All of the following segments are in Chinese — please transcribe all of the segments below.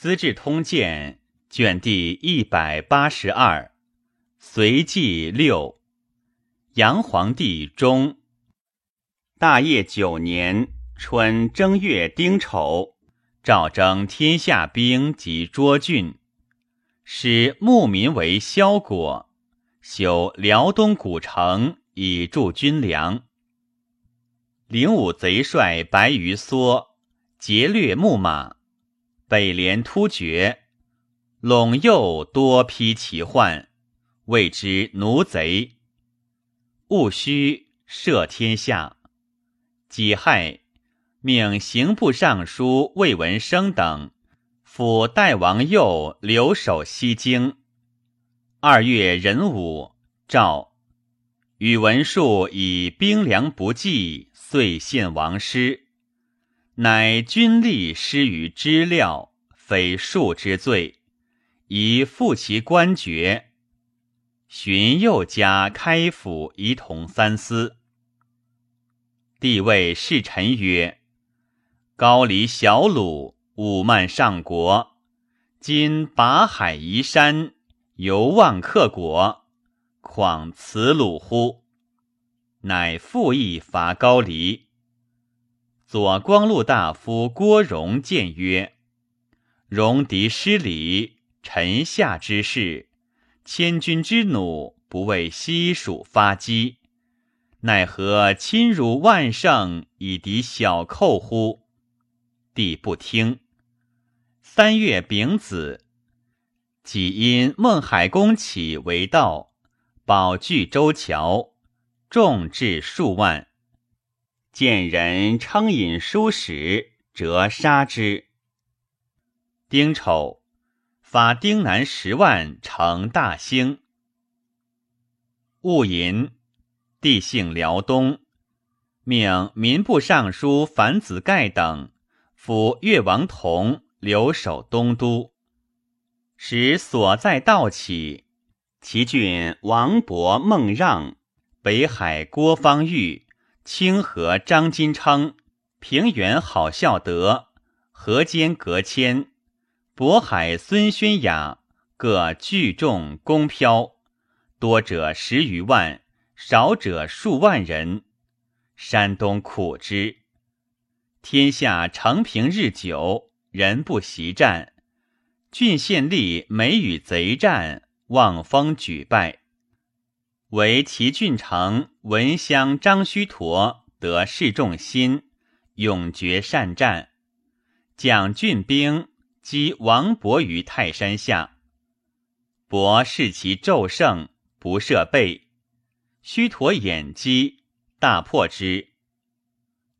资治通鉴》卷第一百八十二，隋纪六，杨皇帝中，大业九年春正月丁丑，诏征天下兵及涿郡，使牧民为萧果，修辽东古城以助军粮。灵武贼帅白鱼梭劫掠木马，北连突厥，陇右多披其患，谓之奴贼。戊戌，赦天下。己亥，命刑部尚书魏文生等辅代王佑留守西京。二月壬午，诏宇文述以兵粮不济。遂献王师，乃军力失于知料，非庶之罪，宜复其官爵。荀又加开府仪同三司。帝谓侍臣曰：“高丽小鲁，武慢上国，今拔海移山，犹望克国，况此鲁乎？”乃复议伐高丽。左光禄大夫郭荣谏曰：“戎狄失礼，臣下之事，千军之弩不为西蜀发击，奈何侵辱万乘以敌小寇乎？”帝不听。三月丙子，己因孟海公起为道，保据周桥。众至数万，见人称引书使，折杀之。丁丑，发丁南十万成大兴。戊寅，帝姓辽东，命民部尚书樊子盖等辅越王同留守东都，使所在道起，其郡王伯、孟让。北海郭方玉、清河张金昌、平原郝孝德、河间葛谦、渤海孙宣雅各聚众攻飘，多者十余万，少者数万人。山东苦之，天下承平日久，人不习战，郡县吏每与贼战，望风举败。为齐郡城文襄张须陀得示众心，勇决善战，将郡兵击王伯于泰山下。伯视其骤胜，不设备，须陀掩击，大破之。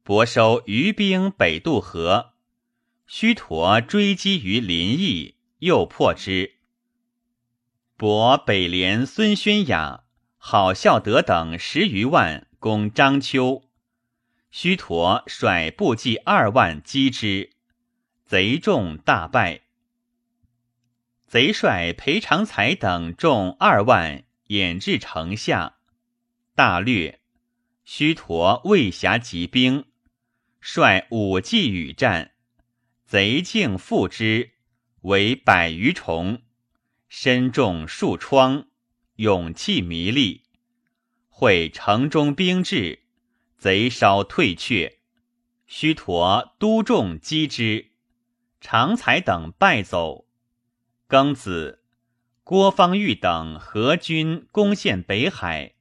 伯收余兵北渡河，须陀追击于临邑，又破之。伯北连孙宣雅。郝孝德等十余万攻章丘，须陀率部骑二万击之，贼众大败。贼帅裴长才等众二万掩至城下，大略。须陀未暇集兵，率五骑与战，贼境复之，为百余重，身中数疮。勇气迷离，会城中兵至，贼稍退却。须陀督众击之，常才等败走。庚子，郭方玉等合军攻陷北海，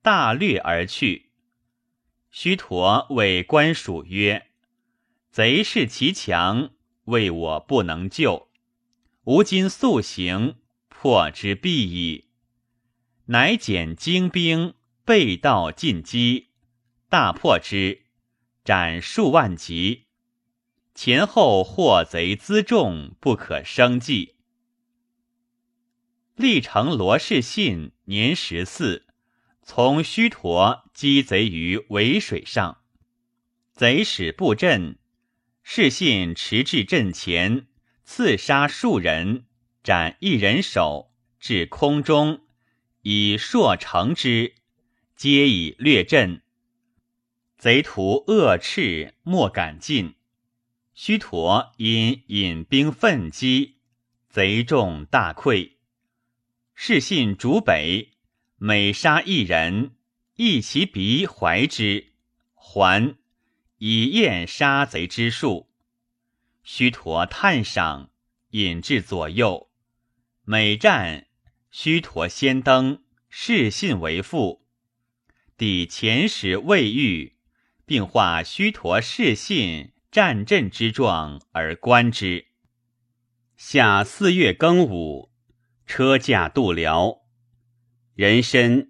大掠而去。须陀谓官属曰：“贼势其强，为我不能救。吾今速行，破之必矣。”乃减精兵，背道进击，大破之，斩数万级。前后获贼辎重，不可胜计。历城罗氏信年十四，从虚陀击贼于渭水上，贼使布阵，士信持至阵前，刺杀数人，斩一人首，至空中。以硕成之，皆以略阵。贼徒恶斥，莫敢进。须陀因引兵奋击，贼众大溃。士信逐北，每杀一人，一其鼻怀之，还以验杀贼之数。须陀叹赏，引至左右，每战，须陀先登，视信为副。抵前使未遇，并画须陀视信战阵之状而观之。夏四月庚午，车驾渡辽。人参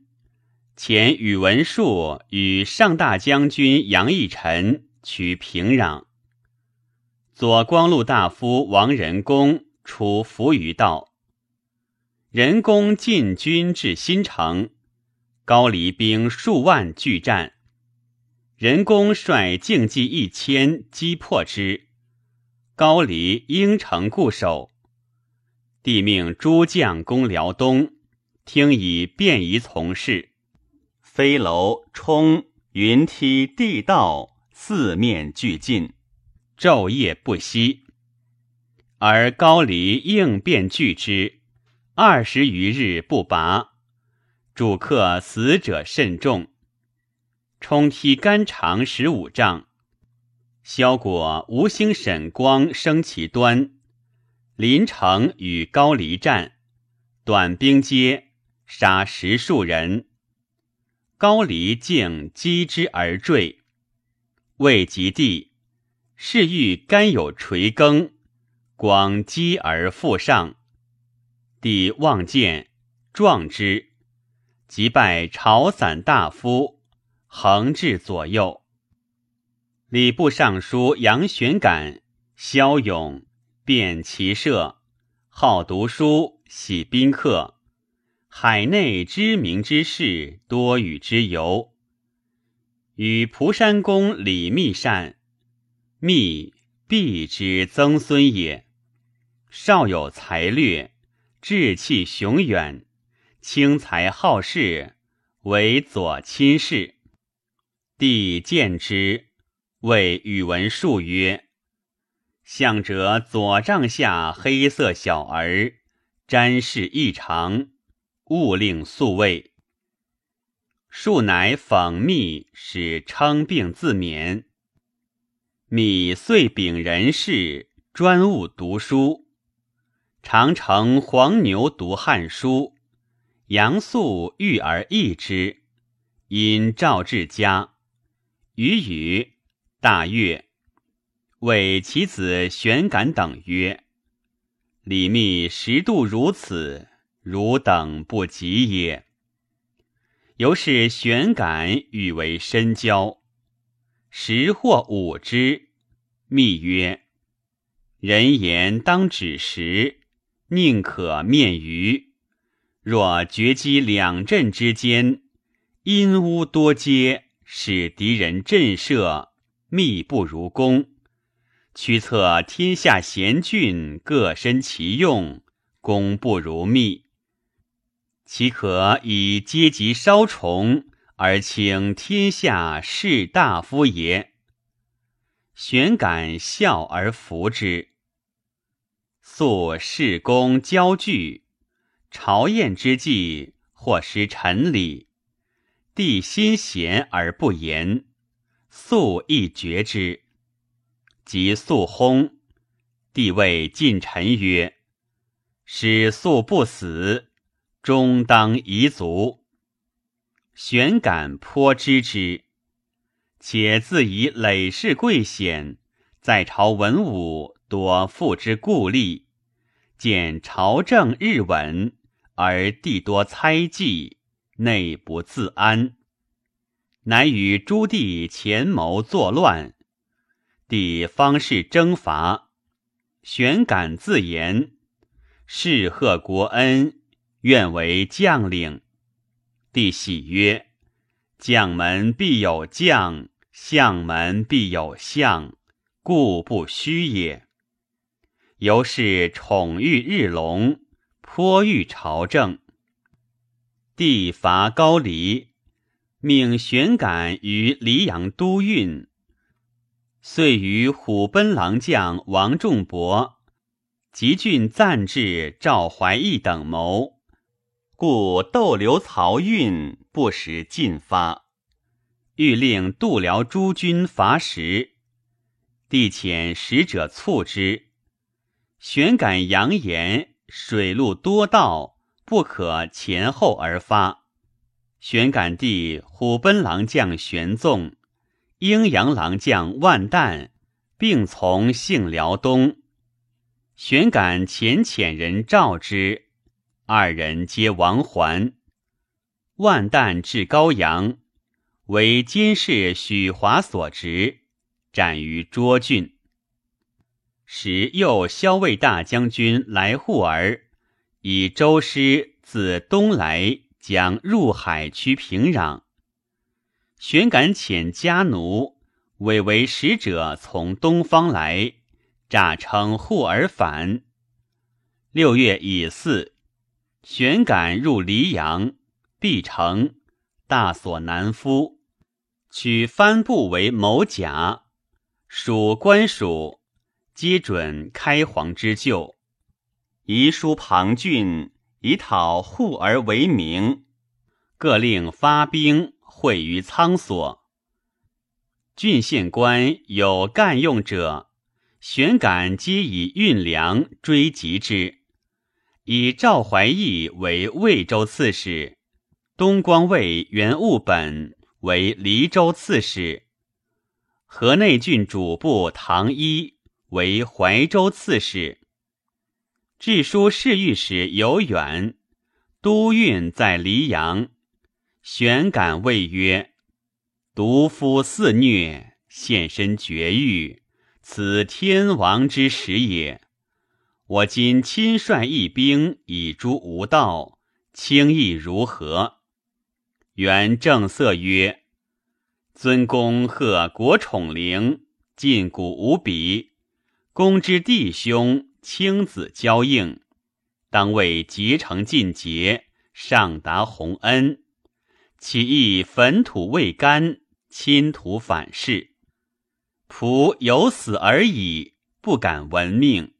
前宇文述与上大将军杨义臣取平壤。左光禄大夫王仁公出伏于道。仁公进军至新城。高黎兵数万拒战，人公率竞骑一千击破之。高黎应城固守。帝命诸将攻辽东，听以便宜从事。飞楼冲云梯地道四面俱进，昼夜不息。而高黎应变拒之，二十余日不拔。主客死者甚众，冲梯干长十五丈。萧果、吴兴、沈光生其端，临城与高黎战，短兵接，杀十数人。高黎竟击之而坠，未及地，是欲甘有垂耕，广击而复上。帝望见，壮之。即拜朝散大夫，横至左右。礼部尚书杨玄感、骁勇，便骑射，好读书，喜宾客。海内知名之士多与之游。与蒲山公李密善，密必之曾孙也。少有才略，志气雄远。轻才好事，为左亲事。帝见之，谓宇文述曰：“向者左帐下黑色小儿，瞻视异常，勿令宿卫。”述乃讽密，使称病自免。米遂秉人事，专务读书，常乘黄牛读《汉书》。杨素遇而异之，因召至家，语语大悦，谓其子玄感等曰：“李密十度如此，汝等不及也。”由是玄感与为深交，时或五之。密曰：“人言当止时，宁可面鱼。”若决击两阵之间，阴屋多阶，使敌人震慑，密不如攻。驱策天下贤俊各身其用，攻不如密。岂可以阶级稍重而请天下士大夫也？玄感笑而服之。素事功交聚。朝宴之际，或失臣礼，帝心贤而不言，素亦觉之。即素薨，帝谓近臣曰：“使素不死，终当遗族。”玄感颇知之，且自以累世贵显，在朝文武多附之故吏，见朝政日稳。而帝多猜忌，内不自安，乃与诸帝前谋作乱。帝方是征伐，玄感自言：“是贺国恩，愿为将领。”帝喜曰：“将门必有将，相门必有相，故不虚也。”由是宠遇日隆。颇欲朝政，帝伐高黎，命玄感于黎阳都运。遂与虎贲郎将王仲伯、吉郡赞治赵怀义等谋，故逗留漕运，不使进发。欲令度辽诸军伐时，帝遣使者促之。玄感扬言，水陆多道，不可前后而发。玄感帝虎贲郎将玄纵。阴阳郎将万旦并从幸辽东，玄感遣遣人召之，二人皆亡还。万旦至高阳，为监视许华所执，斩于涿郡。时又骁卫大将军来护儿，以周师自东来，将入海区平壤。玄感遣家奴，委为使者从东方来，诈称护而返。六月乙巳，玄感入黎阳，必城，大所南夫，取帆布为谋甲，属官属，皆准开皇之旧。遗书庞俊，以讨护而为名，各令发兵。会于仓所，郡县官有干用者，玄感皆以运粮追及之。以赵怀义为魏州刺史，东光卫袁务本为黎州刺史，河内郡主簿唐一为怀州刺史。治书侍御史尤远，都运在黎阳。玄感谓曰：“独夫肆虐，现身绝域，此天王之时也。我今亲率一兵以诛无道，轻易如何？”元正色曰：“尊公贺国宠灵，尽古无比。公之弟兄，亲子交应，当为结成尽节，上达洪恩。”岂亦坟土未干，亲土反噬？仆有死而已，不敢闻命。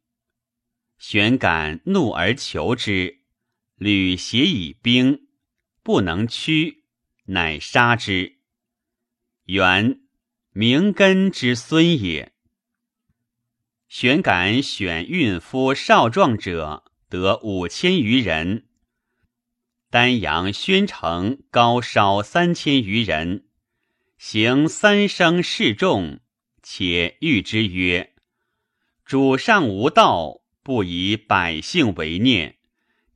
玄感怒而求之，屡携以兵，不能屈，乃杀之。元明根之孙也。玄感选孕夫少壮者，得五千余人。丹阳、宣城高烧三千余人，行三生示众，且谕之曰：“主上无道，不以百姓为念，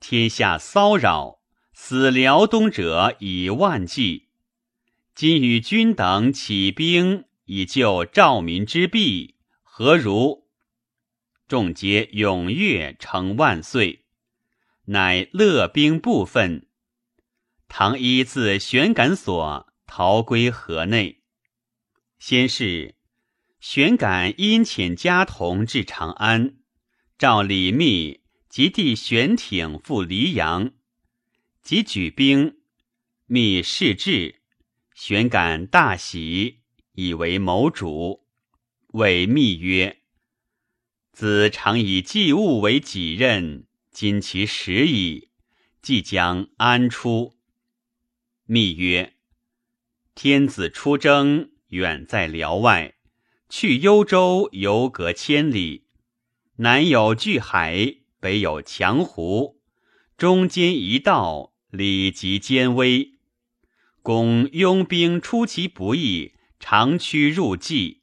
天下骚扰，死辽东者以万计。今与君等起兵以救赵民之弊，何如？”众皆踊跃称万岁。乃勒兵部分，唐一自玄感所逃归河内。先是，玄感因遣家童至长安，召李密及弟玄挺赴黎阳，即举兵，密示至，玄感大喜，以为谋主，谓密曰：“子常以祭物为己任。”今其时矣，即将安出？密曰：天子出征，远在辽外，去幽州犹隔千里。南有巨海，北有强湖，中间一道，礼极艰危。公拥兵出其不意，长驱入计，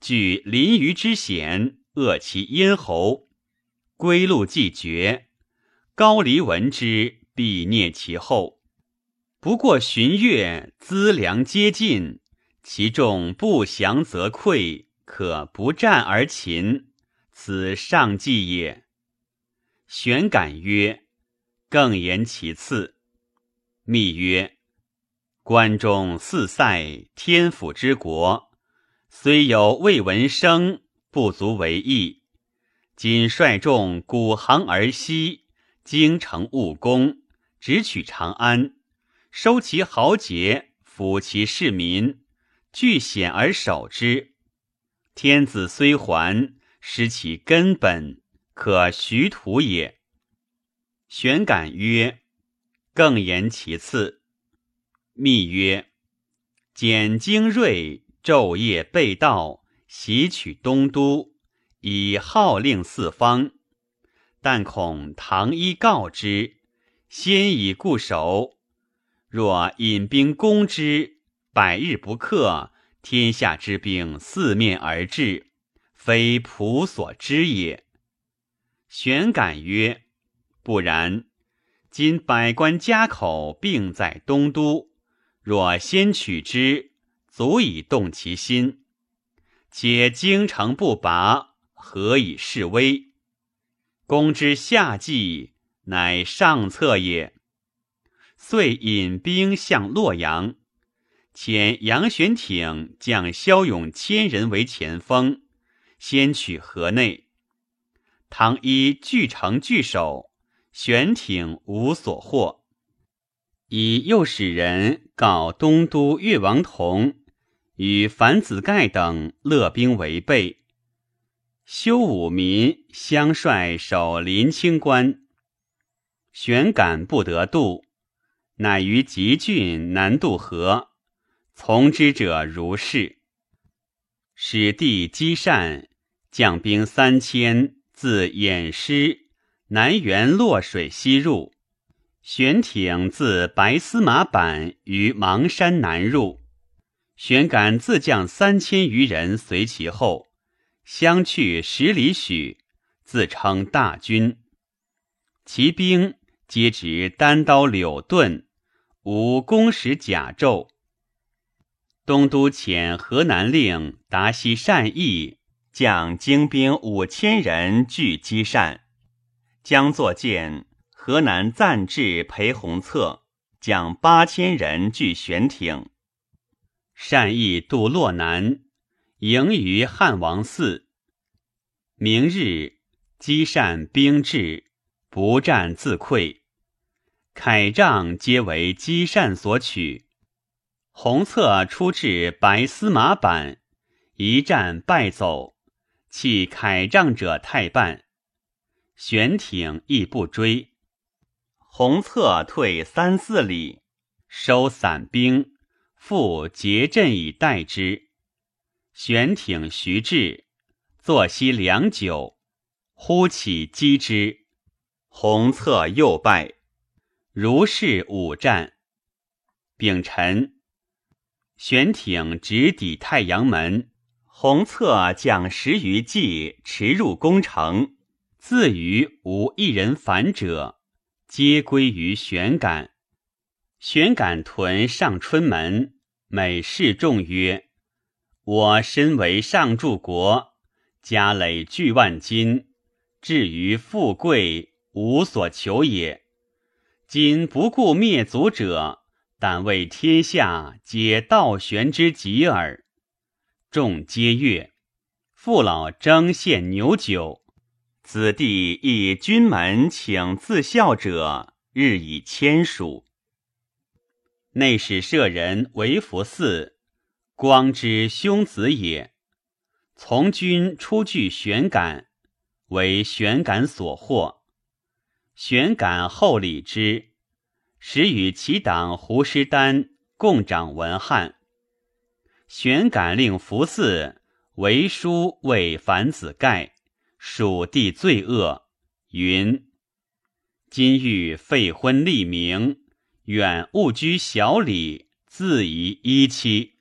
据临榆之险，扼其咽喉。归路既绝，高黎闻之，必蹑其后。不过旬月，资粮皆尽，其众不降则溃，可不战而擒，此上计也。玄感曰：“更言其次。”密曰：“关中四塞，天府之国，虽有魏文生，不足为意。”今率众古行而西，京城务攻，直取长安，收其豪杰，抚其市民，据险而守之。天子虽还，失其根本，可徐图也。玄感曰：“更言其次。”密曰：“简精锐，昼夜备道，袭取东都，以号令四方。但恐唐一告之，先以固守。若引兵攻之，百日不克，天下之兵四面而至，非仆所知也。”玄感曰：“不然，今百官家口并在东都。”若先取之，足以动其心；且京城不拔，何以示威？攻之下计，乃上策也。遂引兵向洛阳，遣杨玄挺将骁勇千人为前锋，先取河内。唐一据城据守，玄挺无所获。以右使人告东都越王同与樊子盖等勒兵为备，修武民相率守临清关，玄感不得渡，乃于吉郡南渡河，从之者如是。使弟积善将兵三千自偃师南援洛水西入。玄挺自白司马坂于邙山南入，玄感自将三千余人随其后，相去十里许，自称大军。其兵皆执单刀柳盾，无弓矢甲胄。东都遣河南令达西善义将精兵五千人拒击善，将作见。河南暂至裴弘策将八千人拒玄挺，善意渡洛南，迎于汉王寺。明日，积善兵至，不战自溃，铠杖皆为积善所取。红策出至白司马坂，一战败走，弃铠杖者太半，玄挺亦不追。红策退三四里，收散兵，复结阵以待之。玄挺、徐志坐息良久，忽起击之，弘策又败。如是五战。丙辰，玄挺直抵太阳门，红策将十余骑驰入宫城，自余无一人反者。皆归于玄感。玄感屯上春门，每示众曰：“我身为上柱国，家累巨万金，至于富贵，无所求也。今不顾灭族者，但为天下皆道玄之极耳。”众皆悦。父老争献牛酒。子弟亦君门请自孝者日以千数。内史舍人为福嗣，光之兄子也。从军出据玄感，为玄感所获。玄感厚礼之，使与其党胡师丹共掌文翰。玄感令福嗣为书为樊子盖。蜀地罪恶，云：今欲废婚立名，远勿居小里，自宜一妻。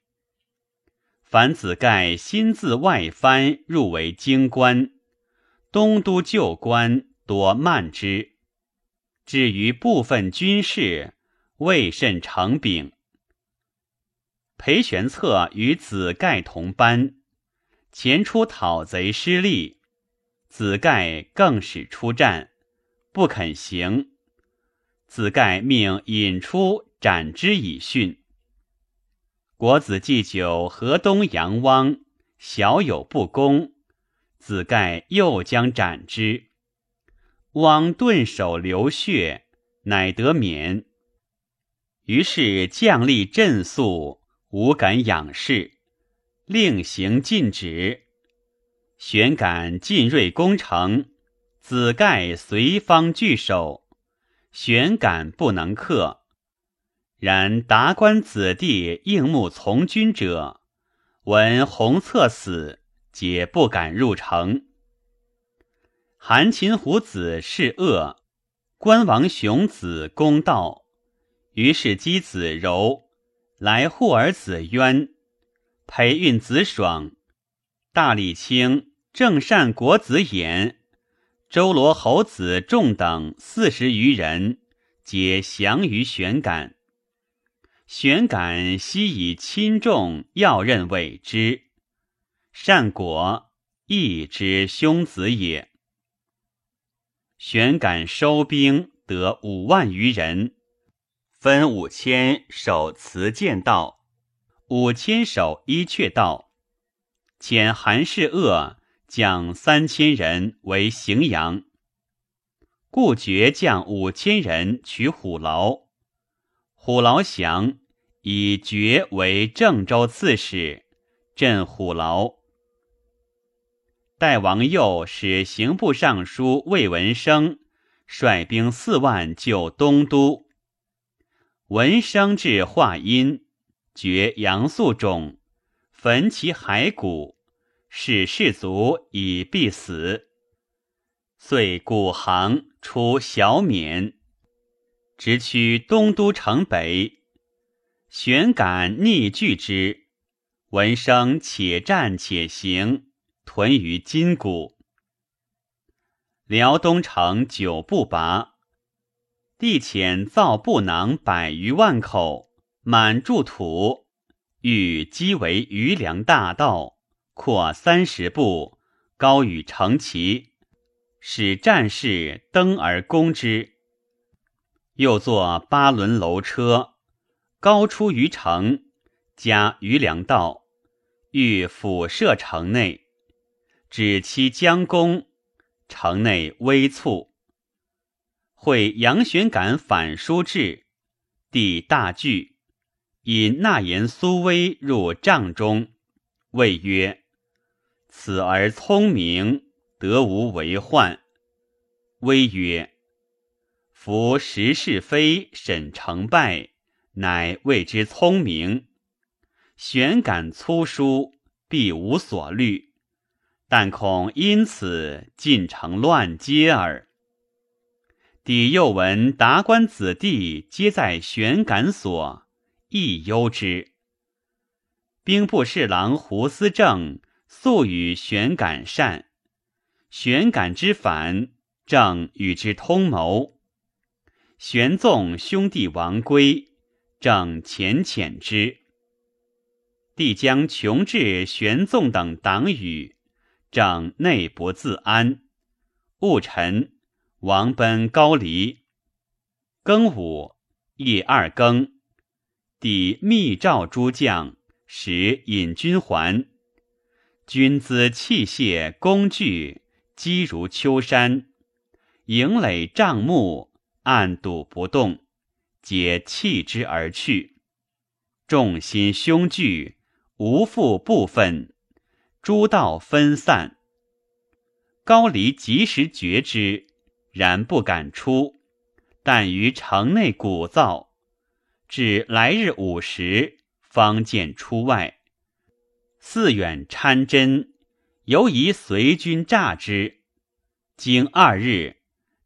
凡子盖新自外藩入为京官，东都旧官多慢之，至于部分军事未甚成禀。裴玄策与子盖同班，前出讨贼失利。子盖更使出战，不肯行。子盖命引出斩之以训。国子祭酒河东阳汪，小有不公，子盖又将斩之。汪顿首流血，乃得免。于是将吏振肃，无敢仰视，令行禁止，玄感进锐攻城，子盖随方拒守，玄感不能克。然达官子弟应募从军者，闻洪策死，皆不敢入城。韩擒虎子是恶，关王雄子公道。于是姬子柔来护儿子渊，培运子爽。大理卿正善国子衍、周罗侯子众等四十余人，皆降于玄感。玄感悉以亲重要任委之，善果义之兄子也。玄感收兵得五万余人，分五千守慈剑道，五千守伊阙道。遣韩世鄂将三千人为荥阳，故决将五千人取虎牢。虎牢降，以决为郑州刺史，镇虎牢。代王佑使刑部尚书魏文生率兵四万救东都。文生至华阴，绝杨素冢。焚其骸骨，使士卒以必死。遂古行出小冕，直趋东都城北。玄感逆拒之，闻声且战且行，屯于金谷。辽东城久不拔，帝遣造布囊百余万口，满筑土。欲积为余粮大道，扩三十步，高与城齐，使战士登而攻之。又作八轮楼车，高出于城，加余粮道，欲俯射城内，指其将攻，城内微促。会杨玄感反书至，帝大惧。引纳言苏威入帐中，谓曰：“此而聪明，得无为患。”威曰：“夫识是非，审成败，乃谓之聪明。玄感粗疏，必无所虑，但恐因此进城乱阶耳。”底又闻达官子弟皆在玄感所。亦忧之。兵部侍郎胡思正素与玄感善，玄感之反，正与之通谋。玄纵兄弟王归，正遣遣之。帝将穷至玄纵等党羽，正内不自安。戊辰，王奔高黎。庚午，夜二更。帝密诏诸将，使引军还。军资器械工具积如丘山，营垒帐幕暗堵不动，皆弃之而去。众心凶惧，无复部分，诸道分散。高黎及时觉之，然不敢出，但于城内鼓噪。至来日午时，方见出外。四远参真，犹疑随军诈之。经二日，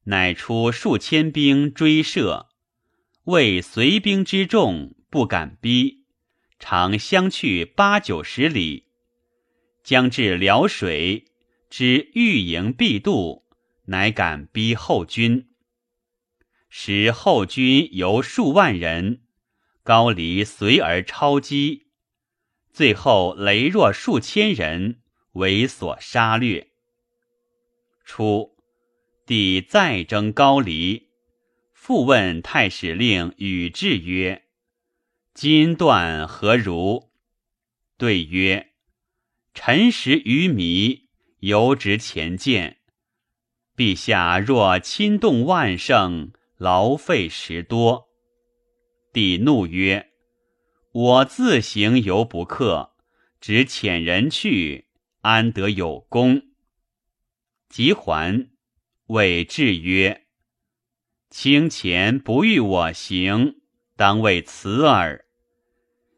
乃出数千兵追射，为随兵之众不敢逼，常相去八九十里。将至辽水，知欲营必渡，乃敢逼后军。使后军由数万人。高黎随而超击，最后雷弱数千人，为所杀掠。初，帝再征高黎，复问太史令宇智曰：“今断何如？”对曰：“臣时愚迷，犹执前见。陛下若亲动万乘，劳费时多。”帝怒曰：“我自行犹不克，只遣人去，安得有功？即还，谓至曰：“卿前不欲我行，当为此耳。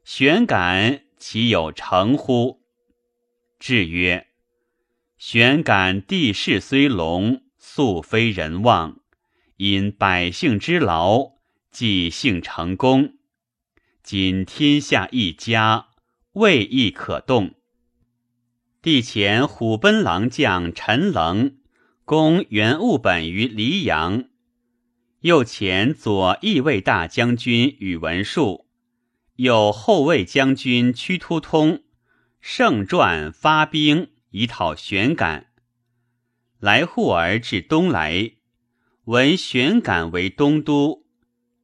玄感岂有成乎？”至曰：“玄感地势虽隆，素非人望，因百姓之劳，即幸成功。今天下一家，未亦可动。”帝前虎贲郎将陈棱攻袁务本于黎阳，右前左翼卫大将军宇文述，右后卫将军屈突通。盛传发兵以讨玄感。来护儿至东来，闻玄感为东都，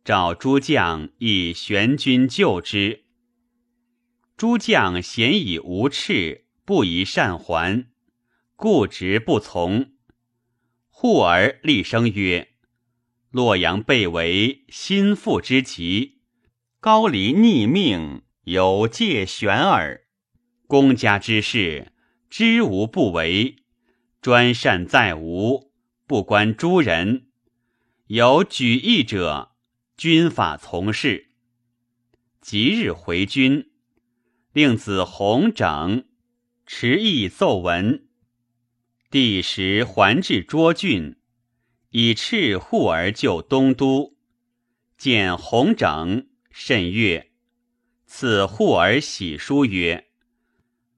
召诸将以玄军救之。诸将咸以无斥。不宜善还，故执不从。护儿厉声曰：“洛阳被围，心腹之急，高黎逆命，有借玄耳。公家之事，知无不为，专善在吾，不关诸人。有举义者，军法从事。即日回军，令子弘整。”持意奏闻，第时还至涿郡，以赤护而就东都。见弘整甚悦，赐护而喜书曰：“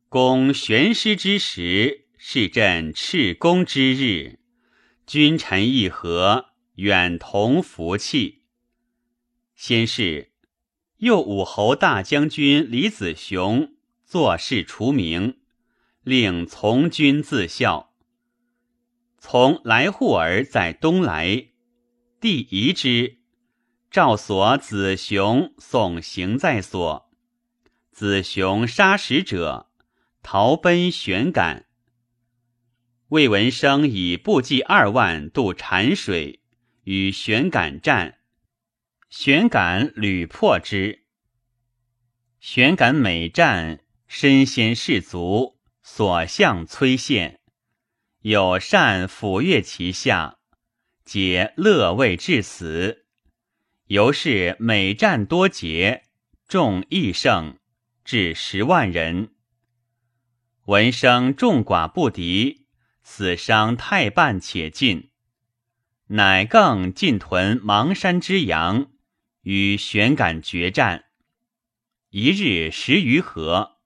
公玄师之时，是朕赤公之日。君臣议和，远同福气。”先是，右武侯大将军李子雄作事除名。令从军自效。从来护儿在东来，帝疑之，赵所子雄送行在所。子雄杀使者，逃奔玄感。魏文生以步骑二万渡澶水，与玄感战，玄感屡破之。玄感每战，身先士卒。所向摧陷，有善抚越其下，皆乐为至死。由是每战多捷，众益胜，至十万人。闻声众寡不敌，死伤太半且尽，乃更进屯邙山之阳，与玄感决战，一日十余合。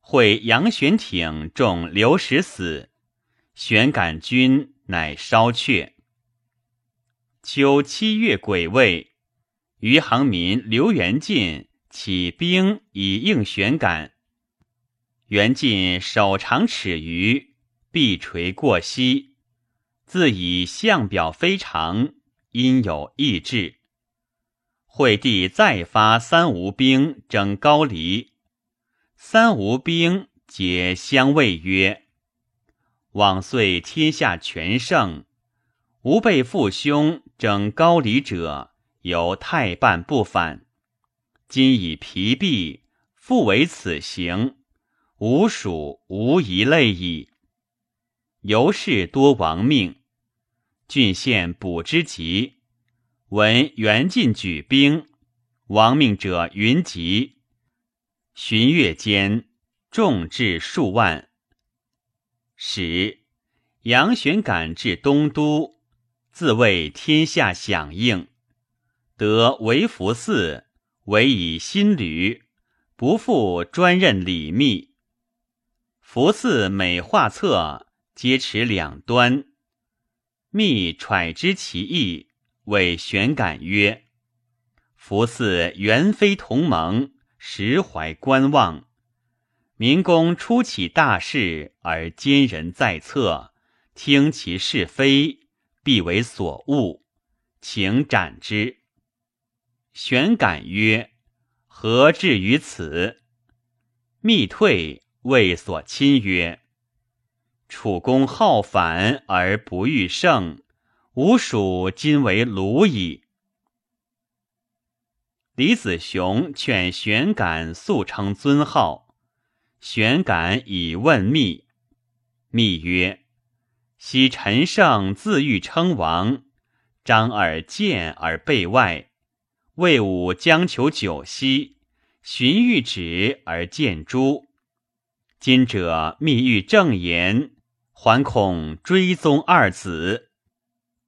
会杨玄挺中刘石死，玄感军乃烧却。秋七月癸未，余杭民刘元进起兵以应玄感。元进手长尺余，臂垂过膝，自以相表非常，因有异志。惠帝再发三吴兵征高黎。三吴兵皆相谓曰：“往岁天下全胜，吾辈父兄征高丽者，犹太半不反。今以疲弊，复为此行，吾属无一类矣。由是多亡命。郡县补之急，闻袁进举兵，亡命者云集。”旬月间，众至数万。使，杨玄感至东都，自谓天下响应，得为福寺，委以新旅，不复专任礼密。福寺每画册，皆持两端。密揣知其意，谓玄感曰：“福寺原非同盟。”实怀观望，民公初起大事而奸人在侧，听其是非，必为所误，请斩之。玄感曰：“何至于此？”密退，谓所亲曰：“楚公好反而不欲胜，吾属今为虏矣。”李子雄劝玄感速称尊号，玄感以问密。密曰：“昔陈胜自欲称王，张耳见而备外。魏武将求九锡，荀彧止而见诛。今者密欲正言，还恐追踪二子，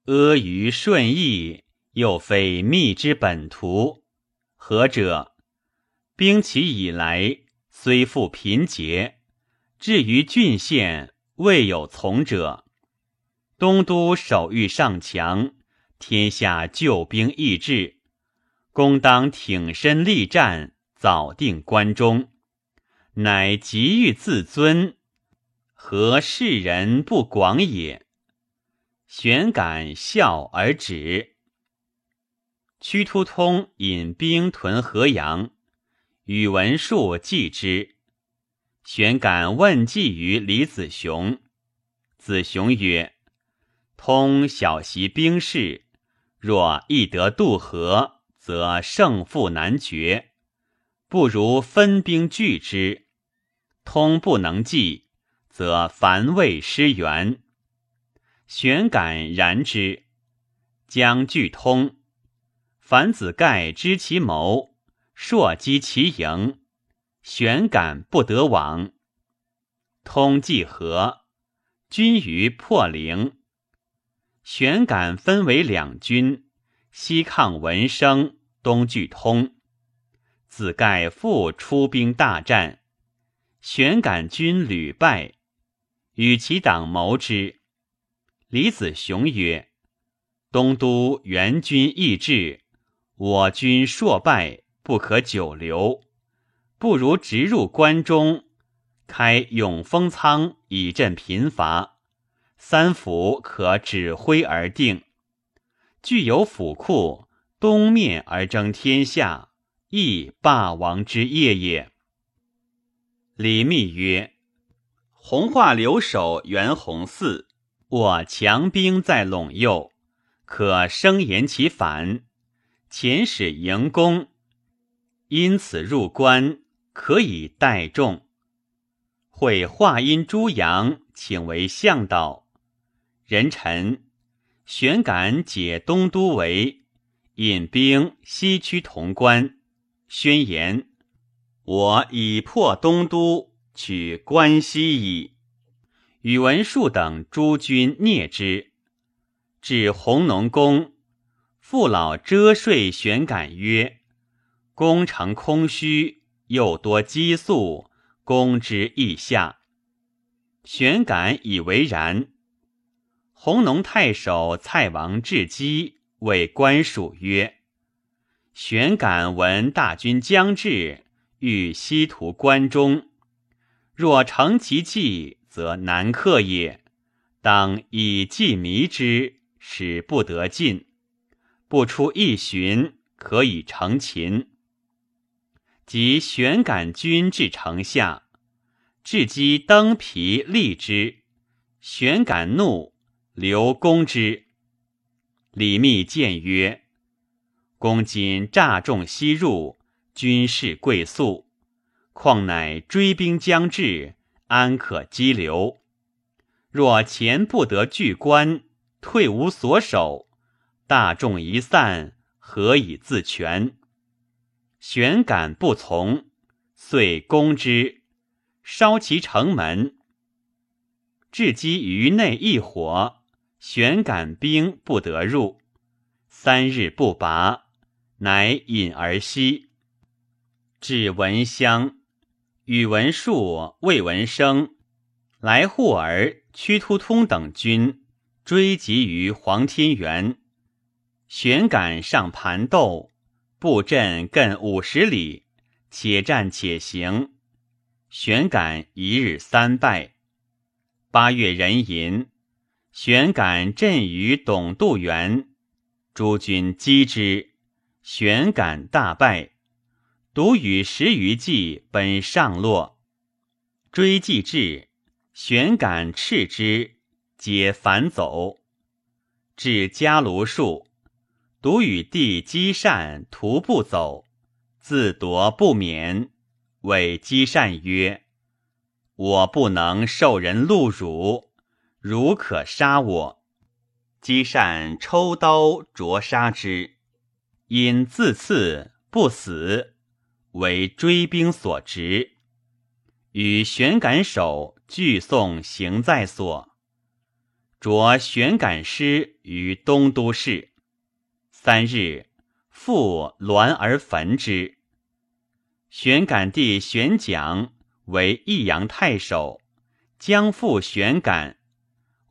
阿谀顺义，又非密之本图。何者？兵起以来。”虽复贫竭，至于郡县未有从者。东都守御上强，天下救兵易至，公当挺身力战，早定关中。乃急欲自尊，何世人不广也？玄感笑而止。屈突通引兵屯河阳。宇文述继之，玄感问计于李子雄。子雄曰：“通晓习兵事，若易得渡河，则胜负难决。不如分兵拒之。通不能计，则樊魏失援。”玄感然之，将拒通。樊子盖知其谋。朔击其营，玄感不得往。通济河，军于破陵。玄感分为两军，西抗文生，东拒通。子盖复出兵大战，玄感军屡败，与其党谋之。李子雄曰：“东都援军易至，我军硕败。”不可久留，不如直入关中，开永丰仓以镇贫乏。三府可指挥而定，具有府库，东面而争天下，亦霸王之业也。李密曰：“弘化留守袁弘嗣，我强兵在陇右，可声言其反，遣使迎攻。”因此入关可以待众。会化阴朱阳，请为向导。人臣玄感解东都围，引兵西驱潼关。宣言：我已破东都，取关西矣。宇文述等诸军蹑之，至弘农宫，父老遮税玄感曰。攻城空虚，又多积粟，攻之易下。玄感以为然。弘农太守蔡王智基谓官属曰：“玄感闻大军将至，欲西图关中。若成其计，则难克也。当以计迷之，使不得进。不出一旬，可以成擒。”即玄感军至城下，智击登皮立之。玄感怒，留攻之。李密谏曰：“公今诈众西入，军事贵速，况乃追兵将至，安可激留？若前不得拒关，退无所守，大众一散，何以自全？”玄感不从，遂攻之，烧其城门。至积于内一火，玄感兵不得入，三日不拔，乃引而息。至闻香，宇文述、魏文生、来护儿、屈突通等军追击于黄天元，玄感上盘斗。布阵亘五十里，且战且行。玄感一日三败。八月壬寅，玄感阵于董渡原，诸军击之，玄感大败，独与十余骑奔上洛。追击至，玄感斥之，皆反走，至嘉卢树。独与弟积善徒步走，自夺不免。谓积善曰：“我不能受人戮辱，汝可杀我，积善抽刀灼杀之。因自刺不死，为追兵所执，与玄感守俱送行在所。着玄感师于东都市，三日复鸾而焚之。玄感弟玄讲为益阳太守，将复玄感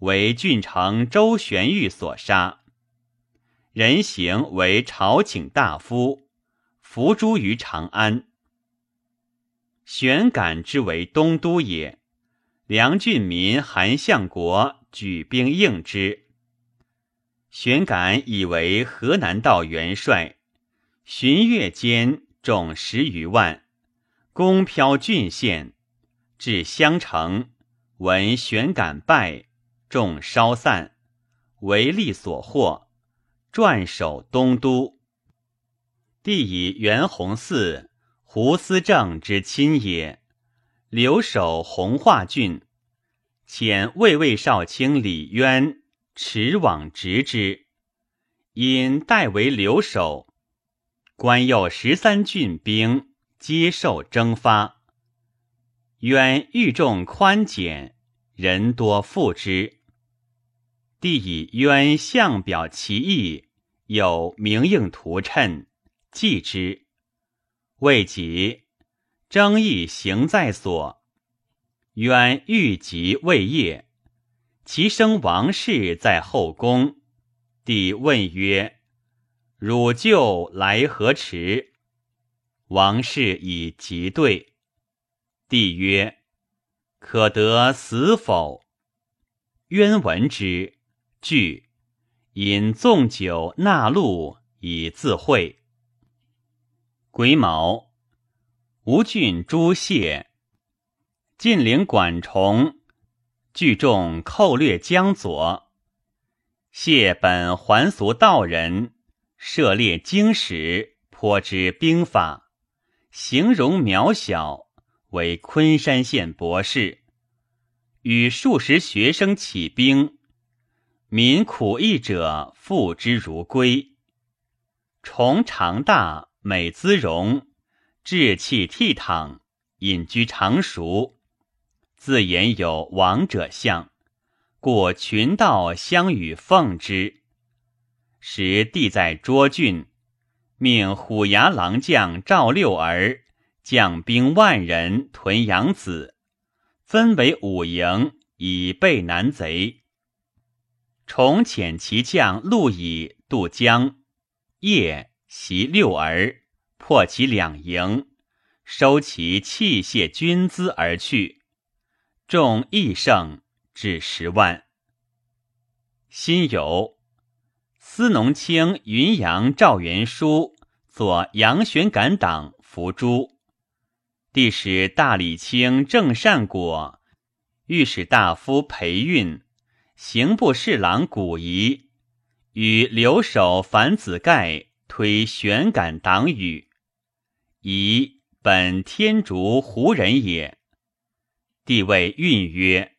为郡城周玄玉所杀。人行为朝请大夫，伏诛于长安。玄感之为东都也，梁郡民韩相国举兵应之。玄感以为河南道元帅，旬月间众十余万，攻飘郡县，至襄城，闻玄感败，众稍散，为利所获。转守东都，帝以元弘嗣、胡思正之亲也，留守弘化郡，遣魏魏少卿李渊驰往执之，因代为留守。官右十三郡兵皆受征发，渊欲众宽简，人多附之。帝以渊相表其意。有明应图谶，记之。未及，争议行在所。渊欲及未业，其生王氏在后宫。帝问曰：“汝舅来何迟？”王氏以即对。帝曰：“可得死否？”渊闻之，惧。饮纵酒纳禄以自会。癸卯，吴郡朱谢晋陵管崇聚众寇掠江左。谢本还俗道人，涉猎经史，颇知兵法，形容渺小，为昆山县博士，与数十学生起兵。民苦役者负之如归，崇长大，美姿容，志气倜傥，隐居常熟。自言有王者相，故群道相与奉之。时帝在涿郡，命虎牙郎将赵六儿将兵万人屯阳子，分为五营，以备南贼。重遣其将陆以渡江，夜袭六儿，破其两营，收其器械军资而去。众益胜，至十万。辛酉，司农卿云阳赵元书左杨玄感党伏诛。帝使大理卿郑善果、御史大夫裴运。刑部侍郎古仪与留守樊子盖推玄感党羽，以本天竺胡人也。帝谓运曰：“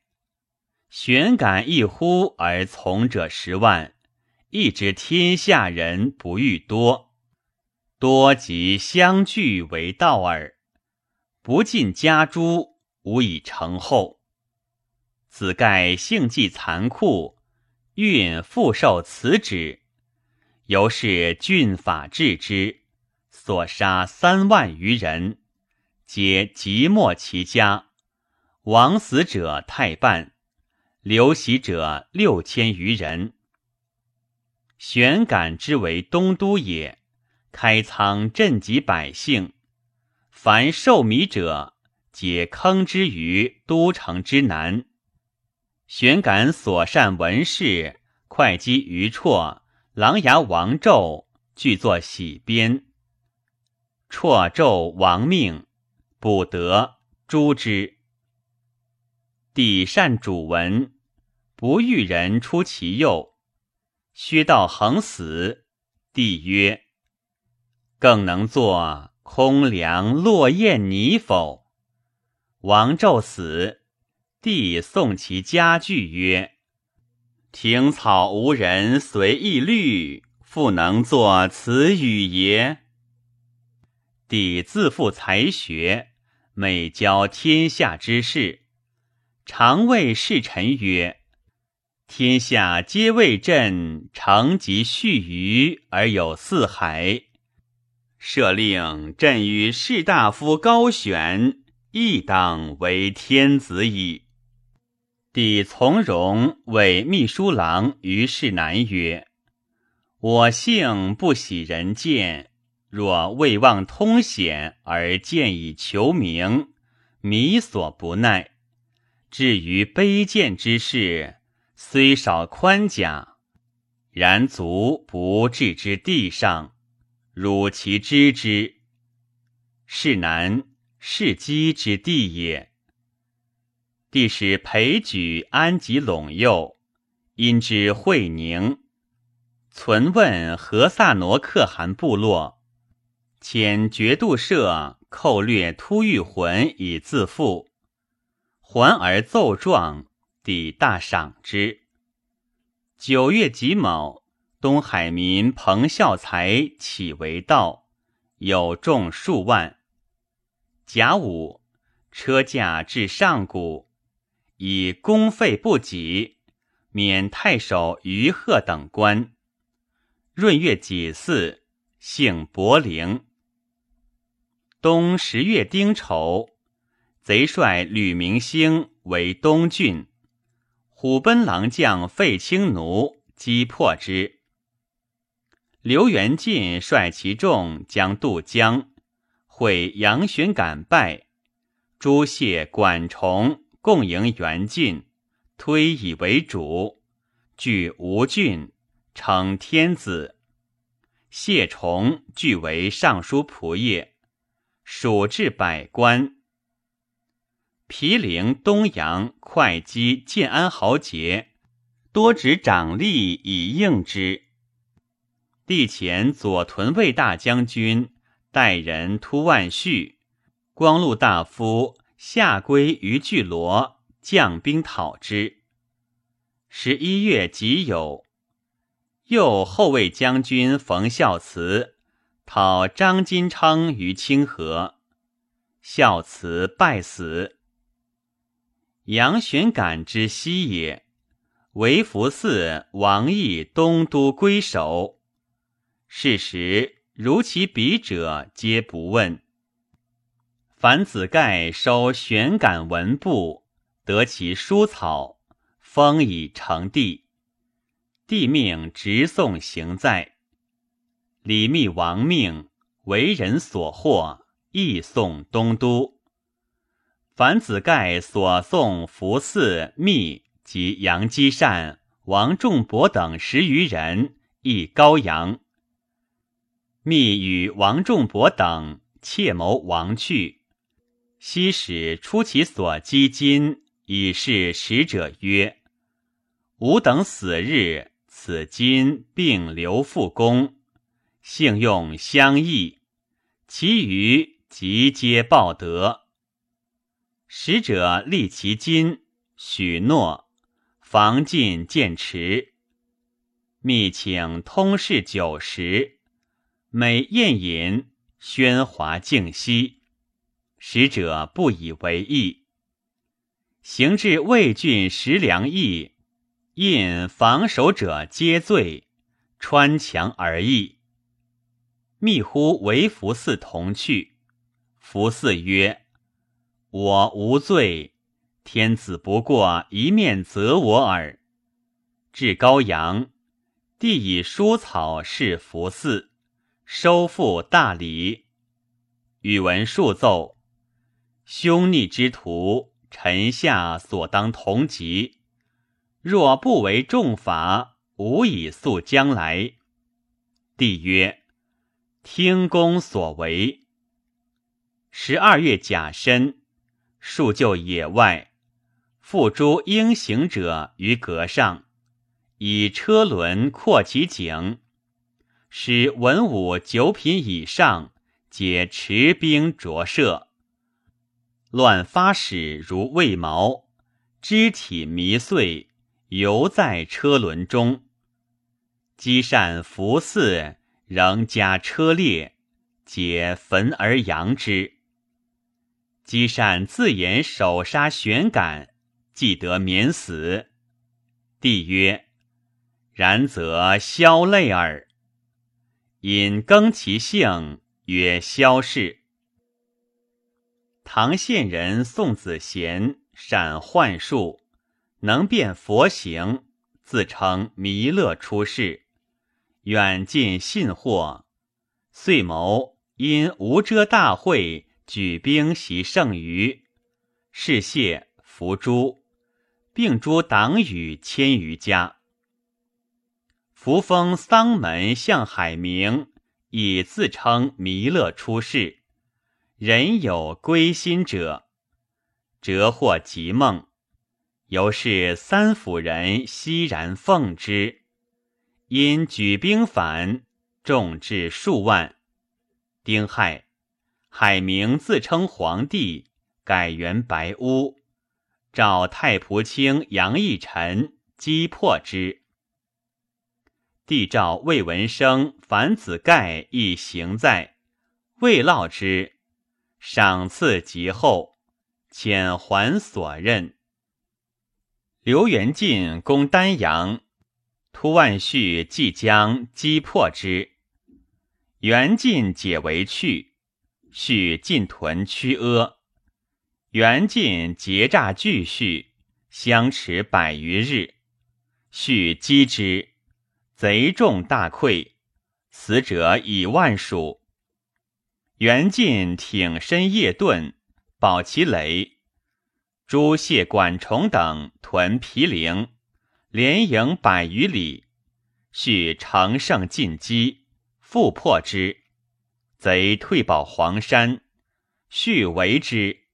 玄感一呼而从者十万，亦知天下人不欲多，多即相聚为道耳。不尽家诸，无以成后。”子盖性既残酷，运复受此旨，由是郡法治之，所杀三万余人，皆即没其家，亡死者太半，流徙者六千余人。玄感之为东都也，开仓赈济百姓，凡受米者，皆坑之于都城之南。玄感所善文士、会稽余绰、琅琊王胄，俱作喜编。绰胄亡命，不得诛之。帝善主文，不欲人出其右。薛道恒死，帝曰：“更能作空梁落雁泥否？”王胄死。帝送其家具曰：“庭草无人随意绿，复能作此语也。”帝自负才学，每教天下之事，常谓侍臣曰：“天下皆为朕成及续余而有四海。”设令朕与士大夫高选，亦当为天子矣。帝从容为秘书郎于世南曰：“我性不喜人见，若未望通显而见以求名，迷所不耐。至于卑贱之事，虽少宽假，然足不置之地上。”汝其知之，是南是姬之地也。帝使裴举安吉陇右，因之会宁，存问何萨挪可汗部落，遣绝度社寇掠突遇魂以自负，还而奏状，帝大赏之。九月己卯。东海民彭孝才起为道，有众数万。甲午，车驾至上谷，以公费不给，免太守于贺等官。闰月己巳，幸伯陵。冬十月丁丑，贼帅吕明星为东郡，虎贲郎将费青奴击破之。刘元进率其众将渡江，会杨玄感败，朱谢、管崇共迎元进，推以为主，据吴郡，称天子。谢崇据为尚书仆射，属至百官。毗陵、东阳、会稽、建安豪杰，多执掌吏以应之。帝前左屯卫大将军代人突万绪，光禄大夫下归于巨罗，将兵讨之。十一月己酉，右后卫将军冯孝慈讨张金昌于清河，孝慈败死。杨玄感之西也，为福嗣王义东都归守。是时，如其笔者，皆不问。樊子盖收玄感文部，得其书草，封以成帝。帝命直送行在。李密亡命，为人所获，亦送东都。樊子盖所送福嗣、密及杨基善、王仲伯等十余人，亦高阳。密与王仲伯等窃谋亡去，西使出其所积金以示使者曰：“吾等死日，此金并留复公，幸用相益，其余即皆报得。”使者立其金，许诺，防进见迟。密请通事九十。每宴饮，喧哗静息，使者不以为意。行至魏郡食粮邑，印防守者皆醉，穿墙而逸。密呼为福寺同去，福寺曰：“我无罪，天子不过一面责我耳。”至高阳，帝以书草示福寺。收复大礼，宇文述奏：凶逆之徒，臣下所当同级。若不为重罚，无以诉将来。帝曰：听公所为。十二月甲申，数就野外，付诸应行者于阁上，以车轮扩其井。使文武九品以上，皆持兵着射。乱发使如魏毛，肢体迷碎，犹在车轮中。积善服祀，仍加车裂，解焚而扬之。积善自言手杀玄感，既得免死。帝曰：“然则消泪耳。”因更其姓，曰萧氏。唐县人宋子贤善幻术，能变佛形，自称弥勒出世。远近信获，遂谋因无遮大会，举兵袭剩余，是谢伏诛，并诛党羽千余家。扶封丧门向海明，以自称弥勒出世。人有归心者，折获吉梦，由是三府人熙然奉之。因举兵反，众至数万。丁亥，海明自称皇帝，改元白屋，召太仆卿杨义臣击破之。帝诏魏文生、樊子盖亦行在，未烙之，赏赐极厚，遣还所任。刘元进攻丹阳。突万绪即将击破之，袁晋解围去，续进屯曲阿。袁晋劫诈巨续，相持百余日，续击之，贼众大溃，死者以万数。袁晋挺身夜遁，保其垒，朱谢管崇等屯毗陵。连营百余里，续乘胜进击，复破之。贼退保黄山，续围之。